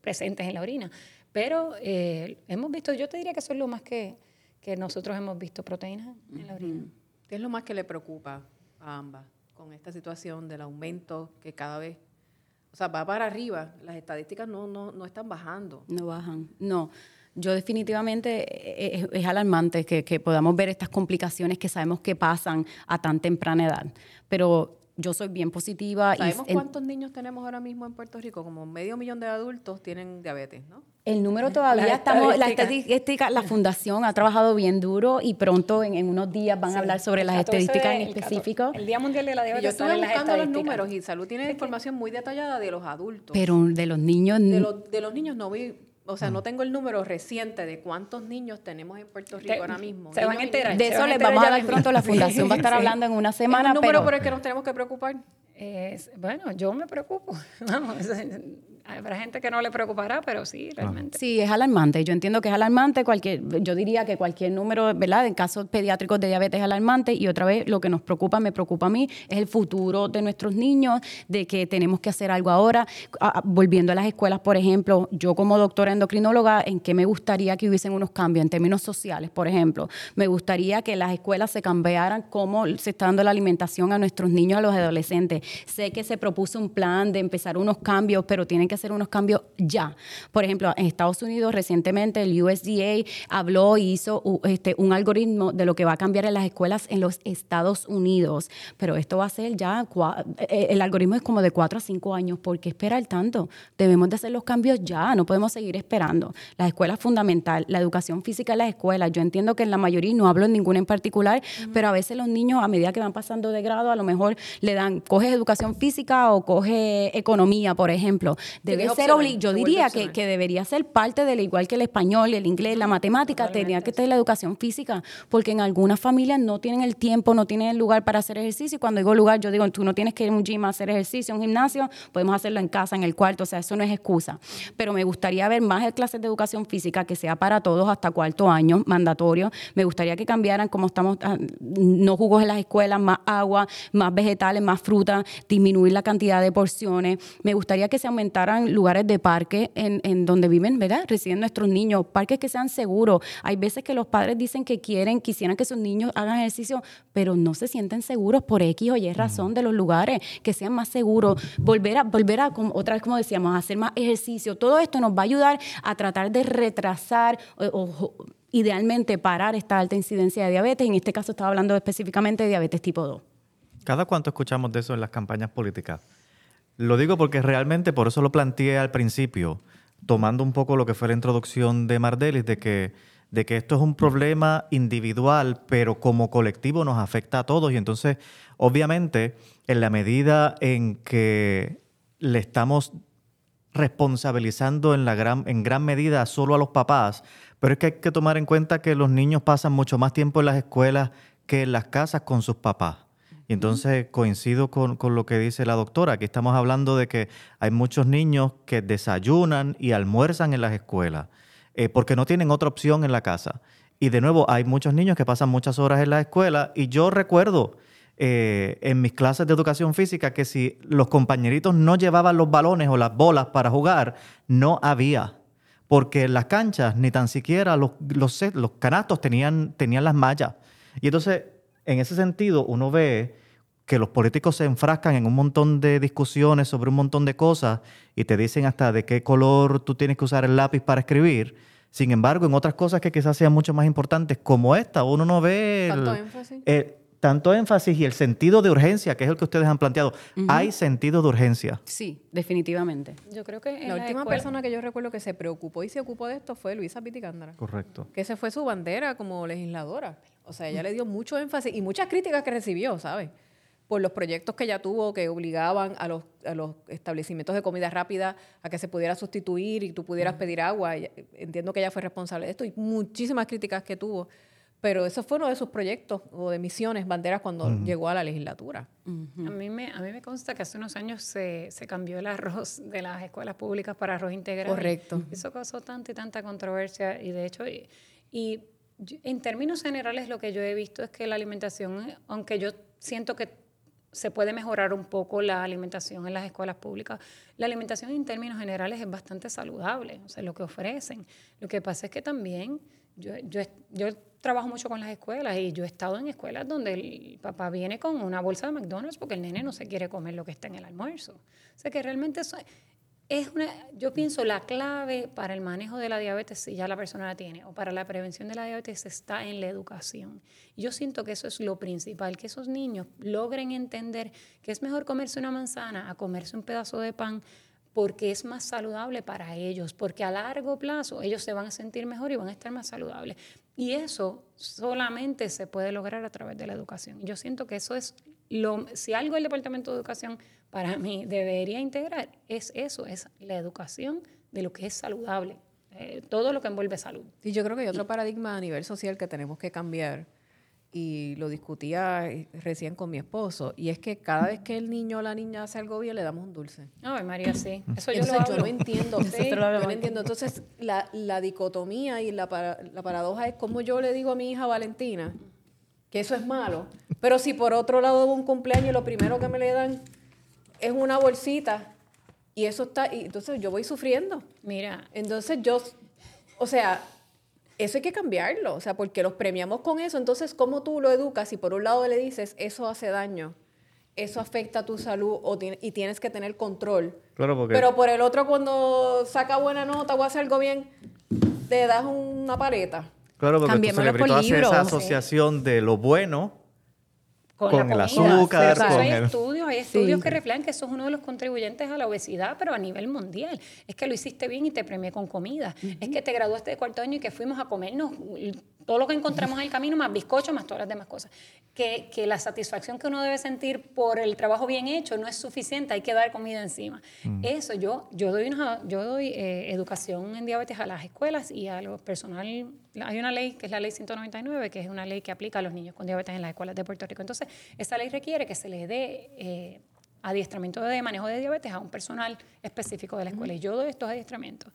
S7: presentes en la orina. Pero eh, hemos visto, yo te diría que eso es lo más que, que nosotros hemos visto, proteínas en la orina.
S2: ¿Qué es lo más que le preocupa a ambas con esta situación del aumento que cada vez, o sea, va para arriba? Las estadísticas no, no, no están bajando.
S4: No bajan, no. Yo definitivamente eh, es, es alarmante que, que podamos ver estas complicaciones que sabemos que pasan a tan temprana edad. Pero yo soy bien positiva. y
S2: ¿Sabemos
S4: el-
S2: cuántos niños tenemos ahora mismo en Puerto Rico? Como medio millón de adultos tienen diabetes, ¿no?
S4: El número todavía estamos, la
S7: estadísticas.
S4: estadística, la fundación ha trabajado bien duro y pronto en, en unos días van a hablar sobre las
S7: 14
S4: estadísticas en
S7: el 14
S4: específico.
S7: El Día Mundial de la
S2: Y yo
S7: Diabetes
S2: estuve buscando los números y Salud tiene información muy detallada de los adultos.
S4: Pero de los niños,
S2: de, los, de los niños no vi, o sea, no tengo el número reciente de cuántos niños tenemos en Puerto Rico
S7: Te-
S2: ahora mismo.
S7: se van a enterar.
S4: de eso les vamos a dar pronto. La fundación va a estar
S7: Sí.
S4: hablando en una
S2: ¿Es
S4: semana.
S2: un número
S4: pero
S2: por el que nos tenemos que preocupar?
S7: Es- bueno, yo me preocupo. Vamos, habrá gente que no le preocupará, pero sí, realmente.
S4: Sí, es alarmante. Yo entiendo que es alarmante. Cualquier, yo diría que cualquier número, ¿verdad? En casos pediátricos de diabetes es alarmante. Y otra vez, lo que nos preocupa, me preocupa a mí, es el futuro de nuestros niños, de que tenemos que hacer algo ahora. Ah, volviendo a las escuelas, por ejemplo, yo como doctora endocrinóloga, ¿en qué me gustaría que hubiesen unos cambios en términos sociales, por ejemplo? Me gustaría que las escuelas se cambiaran cómo se está dando la alimentación a nuestros niños, a los adolescentes. Sé que se propuso un plan de empezar unos cambios, pero tienen que ser unos cambios ya. Por ejemplo, en Estados Unidos recientemente el USDA habló y hizo este, un algoritmo de lo que va a cambiar en las escuelas en los Estados Unidos, pero esto va a ser ya, eh, el algoritmo es como de cuatro a cinco años, ¿por qué esperar tanto? Debemos de hacer los cambios ya, no podemos seguir esperando. Las escuelas fundamental, la educación física en las escuelas, yo entiendo que en la mayoría, no hablo en ninguna en particular, pero a veces los niños a medida que van pasando de grado, a lo mejor le dan, coges educación física o coge economía, por ejemplo. Debe ser yo diría que, que, debería ser parte del igual que el español, el inglés, la matemática, tenía que tener la educación física, porque en algunas familias no tienen el tiempo, no tienen el lugar para hacer ejercicio. Y cuando digo lugar, yo digo, tú no tienes que ir a un gym a hacer ejercicio, un gimnasio, podemos hacerlo en casa, en el cuarto, o sea, eso no es excusa. Pero me gustaría ver más clases de educación física que sea para todos hasta cuarto año, mandatorio. Me gustaría que cambiaran como estamos, ah, no jugos en las escuelas, más agua, más vegetales, más fruta, disminuir la cantidad de porciones. Me gustaría que se lugares de parque en, donde viven, ¿verdad? Residen nuestros niños, parques que sean seguros. Hay veces que los padres dicen que quieren, quisieran que sus niños hagan ejercicio, pero no se sienten seguros por X o Y razón de los lugares, que sean más seguros. Volver a, volver a otra vez como decíamos, a hacer más ejercicio. Todo esto nos va a ayudar a tratar de retrasar o idealmente parar esta alta incidencia de diabetes. En este caso estaba hablando específicamente de diabetes tipo 2.
S3: ¿Cada cuánto escuchamos de eso en las campañas políticas? Lo digo porque realmente, por eso lo planteé al principio, tomando un poco lo que fue la introducción de Mardelis, de que, de que esto es un problema individual, pero como colectivo nos afecta a todos. Y entonces, obviamente, en la medida en que le estamos responsabilizando en, la gran, en gran medida solo a los papás, pero es que hay que tomar en cuenta que los niños pasan mucho más tiempo en las escuelas que en las casas con sus papás. Y entonces coincido con, lo que dice la doctora. Aquí estamos hablando de que hay muchos niños que desayunan y almuerzan en las escuelas eh, porque no tienen otra opción en la casa. Y de nuevo, hay muchos niños que pasan muchas horas en la escuela y yo recuerdo eh, en mis clases de educación física que si los compañeritos no llevaban los balones o las bolas para jugar, no había porque las canchas ni tan siquiera los, los, los canastos tenían, tenían las mallas. Y entonces, en ese sentido, uno ve que los políticos se enfrascan en un montón de discusiones sobre un montón de cosas y te dicen hasta de qué color tú tienes que usar el lápiz para escribir. Sin embargo, en otras cosas que quizás sean mucho más importantes, como esta, uno no ve...
S2: ¿Tanto énfasis?
S3: tanto énfasis y el sentido de urgencia, que es el que ustedes han planteado. Hay sentido de urgencia.
S4: Sí, definitivamente.
S2: Yo creo que la, última persona que yo recuerdo que se preocupó y se ocupó de esto fue Luisa Piticándara.
S3: Correcto.
S2: Que esa fue su bandera como legisladora. O sea, ella le dio mucho énfasis y muchas críticas que recibió, ¿sabes? Por los proyectos que ella tuvo que obligaban a los, a los establecimientos de comida rápida a que se pudiera sustituir y tú pudieras pedir agua. Entiendo que ella fue responsable de esto y muchísimas críticas que tuvo pero eso fue uno de sus proyectos o de misiones, banderas, cuando llegó a la legislatura.
S7: a, mí me, a mí me consta que hace unos años se, se, cambió el arroz de las escuelas públicas para arroz integral.
S2: Correcto.
S7: Eso causó tanta y tanta controversia y de hecho, y, y en términos generales lo que yo he visto es que la alimentación, aunque yo siento que se puede mejorar un poco la alimentación en las escuelas públicas. La alimentación en términos generales es bastante saludable, o sea, lo que ofrecen. Lo que pasa es que también yo, yo, yo trabajo mucho con las escuelas y yo he estado en escuelas donde el papá viene con una bolsa de McDonald's porque el nene no se quiere comer lo que está en el almuerzo. O sea que realmente eso es una, yo pienso la clave para el manejo de la diabetes, si ya la persona la tiene, o para la prevención de la diabetes está en la educación. yo siento que eso es lo principal, que esos niños logren entender que es mejor comerse una manzana a comerse un pedazo de pan porque es más saludable para ellos, porque a largo plazo ellos se van a sentir mejor y van a estar más saludables. Y eso solamente se puede lograr a través de la educación. Yo siento que eso es lo, si algo el Departamento de Educación para mí debería integrar, es eso, es la educación de lo que es saludable, eh, todo lo que envuelve salud.
S2: Y yo creo que hay otro paradigma a nivel social que tenemos que cambiar y lo discutía eh, recién con mi esposo, y es que cada vez que el niño o la niña hace algo bien, le damos un dulce.
S7: Ay, María, sí. Eso yo
S2: Entonces,
S7: lo
S2: yo no entiendo,
S7: Sí.
S2: yo no entiendo. Entonces, la, la dicotomía y la, para- la paradoja es como yo le digo a mi hija Valentina que eso es malo, pero si por otro lado hubo un cumpleaños y lo primero que me le dan es una bolsita y eso está, y entonces yo voy sufriendo.
S7: Mira,
S2: Entonces yo, o sea, eso hay que cambiarlo, o sea, porque los premiamos con eso. Entonces, ¿cómo tú lo educas si por un lado le dices, eso hace daño, eso afecta a tu salud o ti- y tienes que tener control?
S3: Claro, porque
S2: Pero por el otro, cuando saca buena nota o hace algo bien, te das una paleta.
S3: Claro, porque tu
S4: Cambiémoslo por
S3: cerebrito hace
S4: libros,
S3: esa
S4: sí.
S3: asociación de lo bueno
S7: con,
S3: Con
S7: la
S3: el
S7: comida.
S3: azúcar,
S7: Pero eso
S3: con
S7: hay
S3: el-
S7: estudios, hay estudios
S4: Sí.
S7: que reflejan que eso es uno de los contribuyentes a la obesidad, pero a nivel mundial. Es que lo hiciste bien y te premié con comida. Es que te graduaste de cuarto año y que fuimos a comernos todo lo que encontramos en el camino, más bizcocho, más todas las demás cosas. Que, que la satisfacción que uno debe sentir por el trabajo bien hecho no es suficiente, hay que dar comida encima. Eso, yo, yo doy, una- yo doy eh, educación en diabetes a las escuelas y a lo personal. Hay una ley que es la ley 199, que es una ley que aplica a los niños con diabetes en las escuelas de Puerto Rico. Entonces, esa ley requiere que se les dé eh, adiestramiento de manejo de diabetes a un personal específico de la escuela. Y yo doy estos adiestramientos.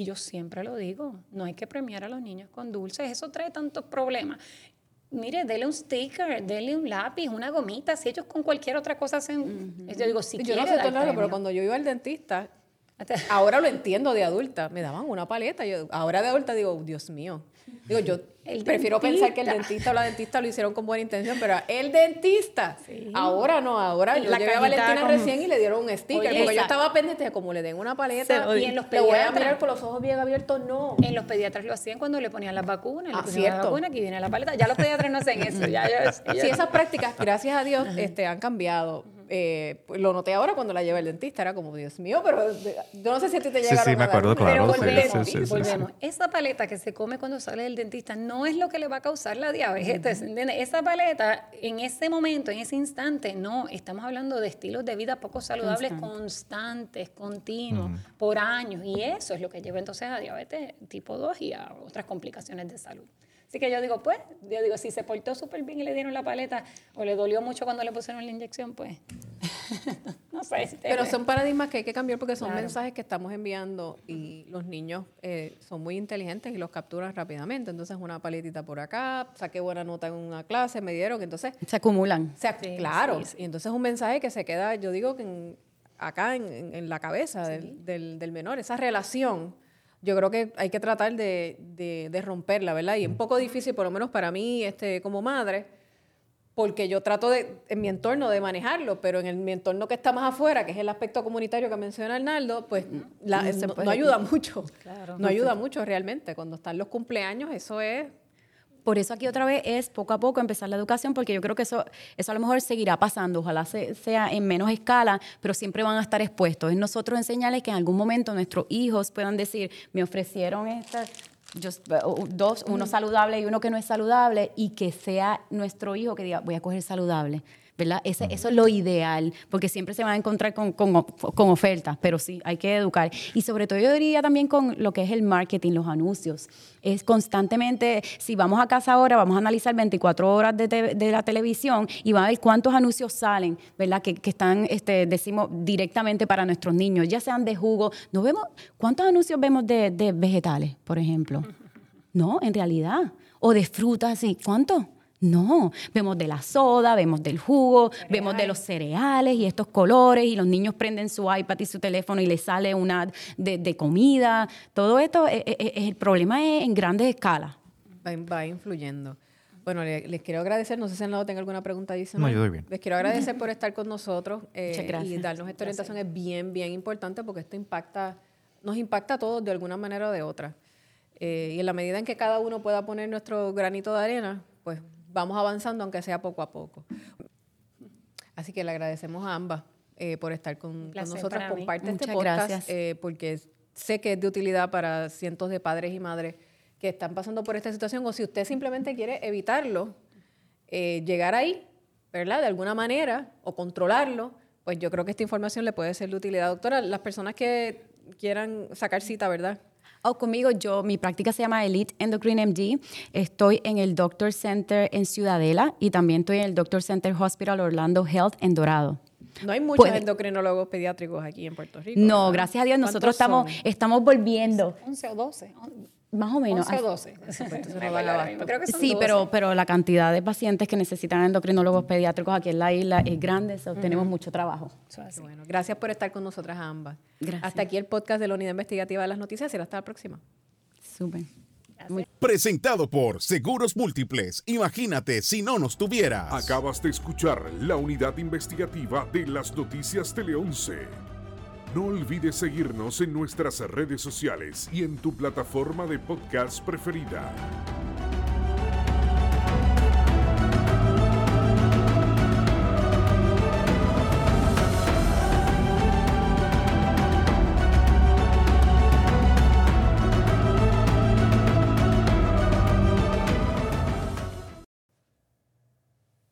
S7: Y yo siempre lo digo, no hay que premiar a los niños con dulces, eso trae tantos problemas. Mire, dele un sticker, dele un lápiz, una gomita, si ellos con cualquier otra cosa hacen... Yo digo, si
S2: yo
S7: quiere
S2: no sé todo pero cuando yo iba al dentista, ahora lo entiendo de adulta, me daban una paleta. Yo, ahora de adulta digo, Dios mío. Digo, yo
S7: El
S2: prefiero pensar que el
S7: dentista.
S2: o la dentista lo hicieron con buena intención, pero el dentista, ahora no, ahora yo
S4: La
S2: llegué a
S4: cajita
S2: Valentina
S4: con-
S2: recién y le dieron un sticker,
S7: Oye,
S2: porque yo estaba pendiente de como le den una paleta
S7: Se- y en los
S2: le voy a
S7: pediatras.
S2: mirar con los ojos bien abiertos, no.
S7: En los pediatras lo hacían cuando le ponían las vacunas, le
S2: Ah,
S7: aquí viene la paleta. Ya los pediatras no hacen eso. Ya, ya-
S2: Sí, esas prácticas, gracias a Dios, este, han cambiado. Eh, pues, lo noté ahora cuando la llevé al dentista, era como, Dios mío, pero yo no sé si a ti te
S3: Sí,
S2: llegaron
S3: sí,
S2: a
S3: me acuerdo, claro,
S7: Pero
S3: sí,
S7: volvemos,
S3: sí, sí, sí, sí.
S7: volvemos. Esa paleta que se come cuando sale del dentista no es lo que le va a causar la diabetes, ¿entiendes? Esa paleta, en ese momento, en ese instante, no. Estamos hablando de estilos de vida poco saludables, constantes, continuos, por años. Y eso es lo que lleva entonces a diabetes tipo 2 y a otras complicaciones de salud. Así que yo digo, pues, yo digo, si se portó súper bien y le dieron la paleta o le dolió mucho cuando le pusieron la inyección, pues, no sé. si te-
S2: Pero son paradigmas que hay que cambiar porque son
S7: Claro.
S2: mensajes que estamos enviando y los niños eh, son muy inteligentes y los capturan rápidamente. Entonces, una paletita por acá, saqué buena nota en una clase, me dieron, entonces,
S4: Se acumulan.
S7: Sí,
S2: claro,
S7: sí, sí.
S2: y entonces es un mensaje que se queda, yo digo que en- acá en, en- en la cabeza del, del- del menor, esa relación. Yo creo que hay que tratar de, de- de romperla, ¿verdad? Y es un poco difícil, por lo menos para mí, este, como madre, porque yo trato de, en mi entorno de manejarlo, pero en el, mi entorno que está más afuera, que es el aspecto comunitario que menciona Arnaldo, pues la-
S4: No
S2: ayuda mucho.
S7: Claro.
S2: No ayuda mucho realmente. Cuando están los cumpleaños, eso es...
S4: Por eso aquí otra vez es poco a poco empezar la educación, porque yo creo que eso, eso a lo mejor seguirá pasando, ojalá se- sea en menos escala, pero siempre van a estar expuestos. Es nosotros enseñarles que en algún momento nuestros hijos puedan decir, me ofrecieron estas, yo- dos, uno saludable y uno que no es saludable, y que sea nuestro hijo que diga, voy a coger saludable. ¿Verdad? Ese, eso es lo ideal, porque siempre se van a encontrar con, con, con ofertas, pero sí, hay que educar. Y sobre todo yo diría también con lo que es el marketing, los anuncios. Es constantemente, si vamos a casa ahora, vamos a analizar 24 horas de, te- de la televisión y van a ver cuántos anuncios salen, ¿verdad? Que, que están, este, decimos, directamente para nuestros niños, ya sean de jugo. ¿No vemos, ¿Cuántos anuncios vemos de, de vegetales, por ejemplo? No, en realidad. O de frutas, sí. ¿Cuánto? No, vemos de la soda, vemos del jugo, vemos de los cereales y estos colores y los niños prenden su iPad y su teléfono y les sale una ad de, de comida. Todo esto, eh, eh, eh, el problema es en grandes escalas.
S2: va, va influyendo. Bueno, le- les quiero agradecer, no sé si Arnaldo tenga alguna pregunta adicional.
S3: No, yo doy bien.
S2: Les quiero agradecer por estar con nosotros eh,
S4: Muchas gracias.
S2: y darnos esta orientación. Es bien, bien importante porque esto impacta, nos impacta a todos de alguna manera o de otra. Eh, y en la medida en que cada uno pueda poner nuestro granito de arena, pues vamos avanzando, aunque sea poco a poco. Así que le agradecemos a ambas eh, por estar con, con nosotras. Comparte este podcast
S4: gracias.
S2: eh, porque sé que es de utilidad para cientos de padres y madres que están pasando por esta situación o si usted simplemente quiere evitarlo, eh, llegar ahí, ¿verdad? De alguna manera o controlarlo, pues yo creo que esta información le puede ser de utilidad. Doctora, las personas que quieran sacar cita, ¿verdad?
S4: O conmigo, yo, mi práctica se llama Elite Endocrine MD. Estoy en el Doctor Center en Ciudadela y también estoy en el Doctor Center Hospital Orlando Health en Dorado.
S2: No hay muchos
S4: Puede-
S2: endocrinólogos pediátricos aquí en Puerto Rico.
S4: No,
S2: ¿verdad?
S4: gracias a Dios, nosotros
S2: ¿Cuántos
S4: estamos,
S2: son?
S4: estamos volviendo,
S7: 11 o 12.
S4: Más o menos.
S7: 11 o 12.
S2: entonces no
S7: Me
S2: da
S7: acuerdo ahora
S2: abasto.
S7: mismo, Creo que son
S4: Sí,
S7: 12.
S4: pero, pero la cantidad de pacientes que necesitan endocrinólogos pediátricos aquí en la isla es grande, so tenemos mucho trabajo.
S2: Bueno, gracias por estar con nosotras ambas.
S4: Gracias.
S2: Hasta aquí el podcast de la Unidad Investigativa de las Noticias y hasta la próxima.
S4: Súper.
S8: Presentado por Seguros Múltiples. Imagínate si no nos tuvieras.
S1: Acabas de escuchar la unidad investigativa de las noticias Tele 11. No olvides seguirnos en nuestras redes sociales y en tu plataforma de podcast preferida.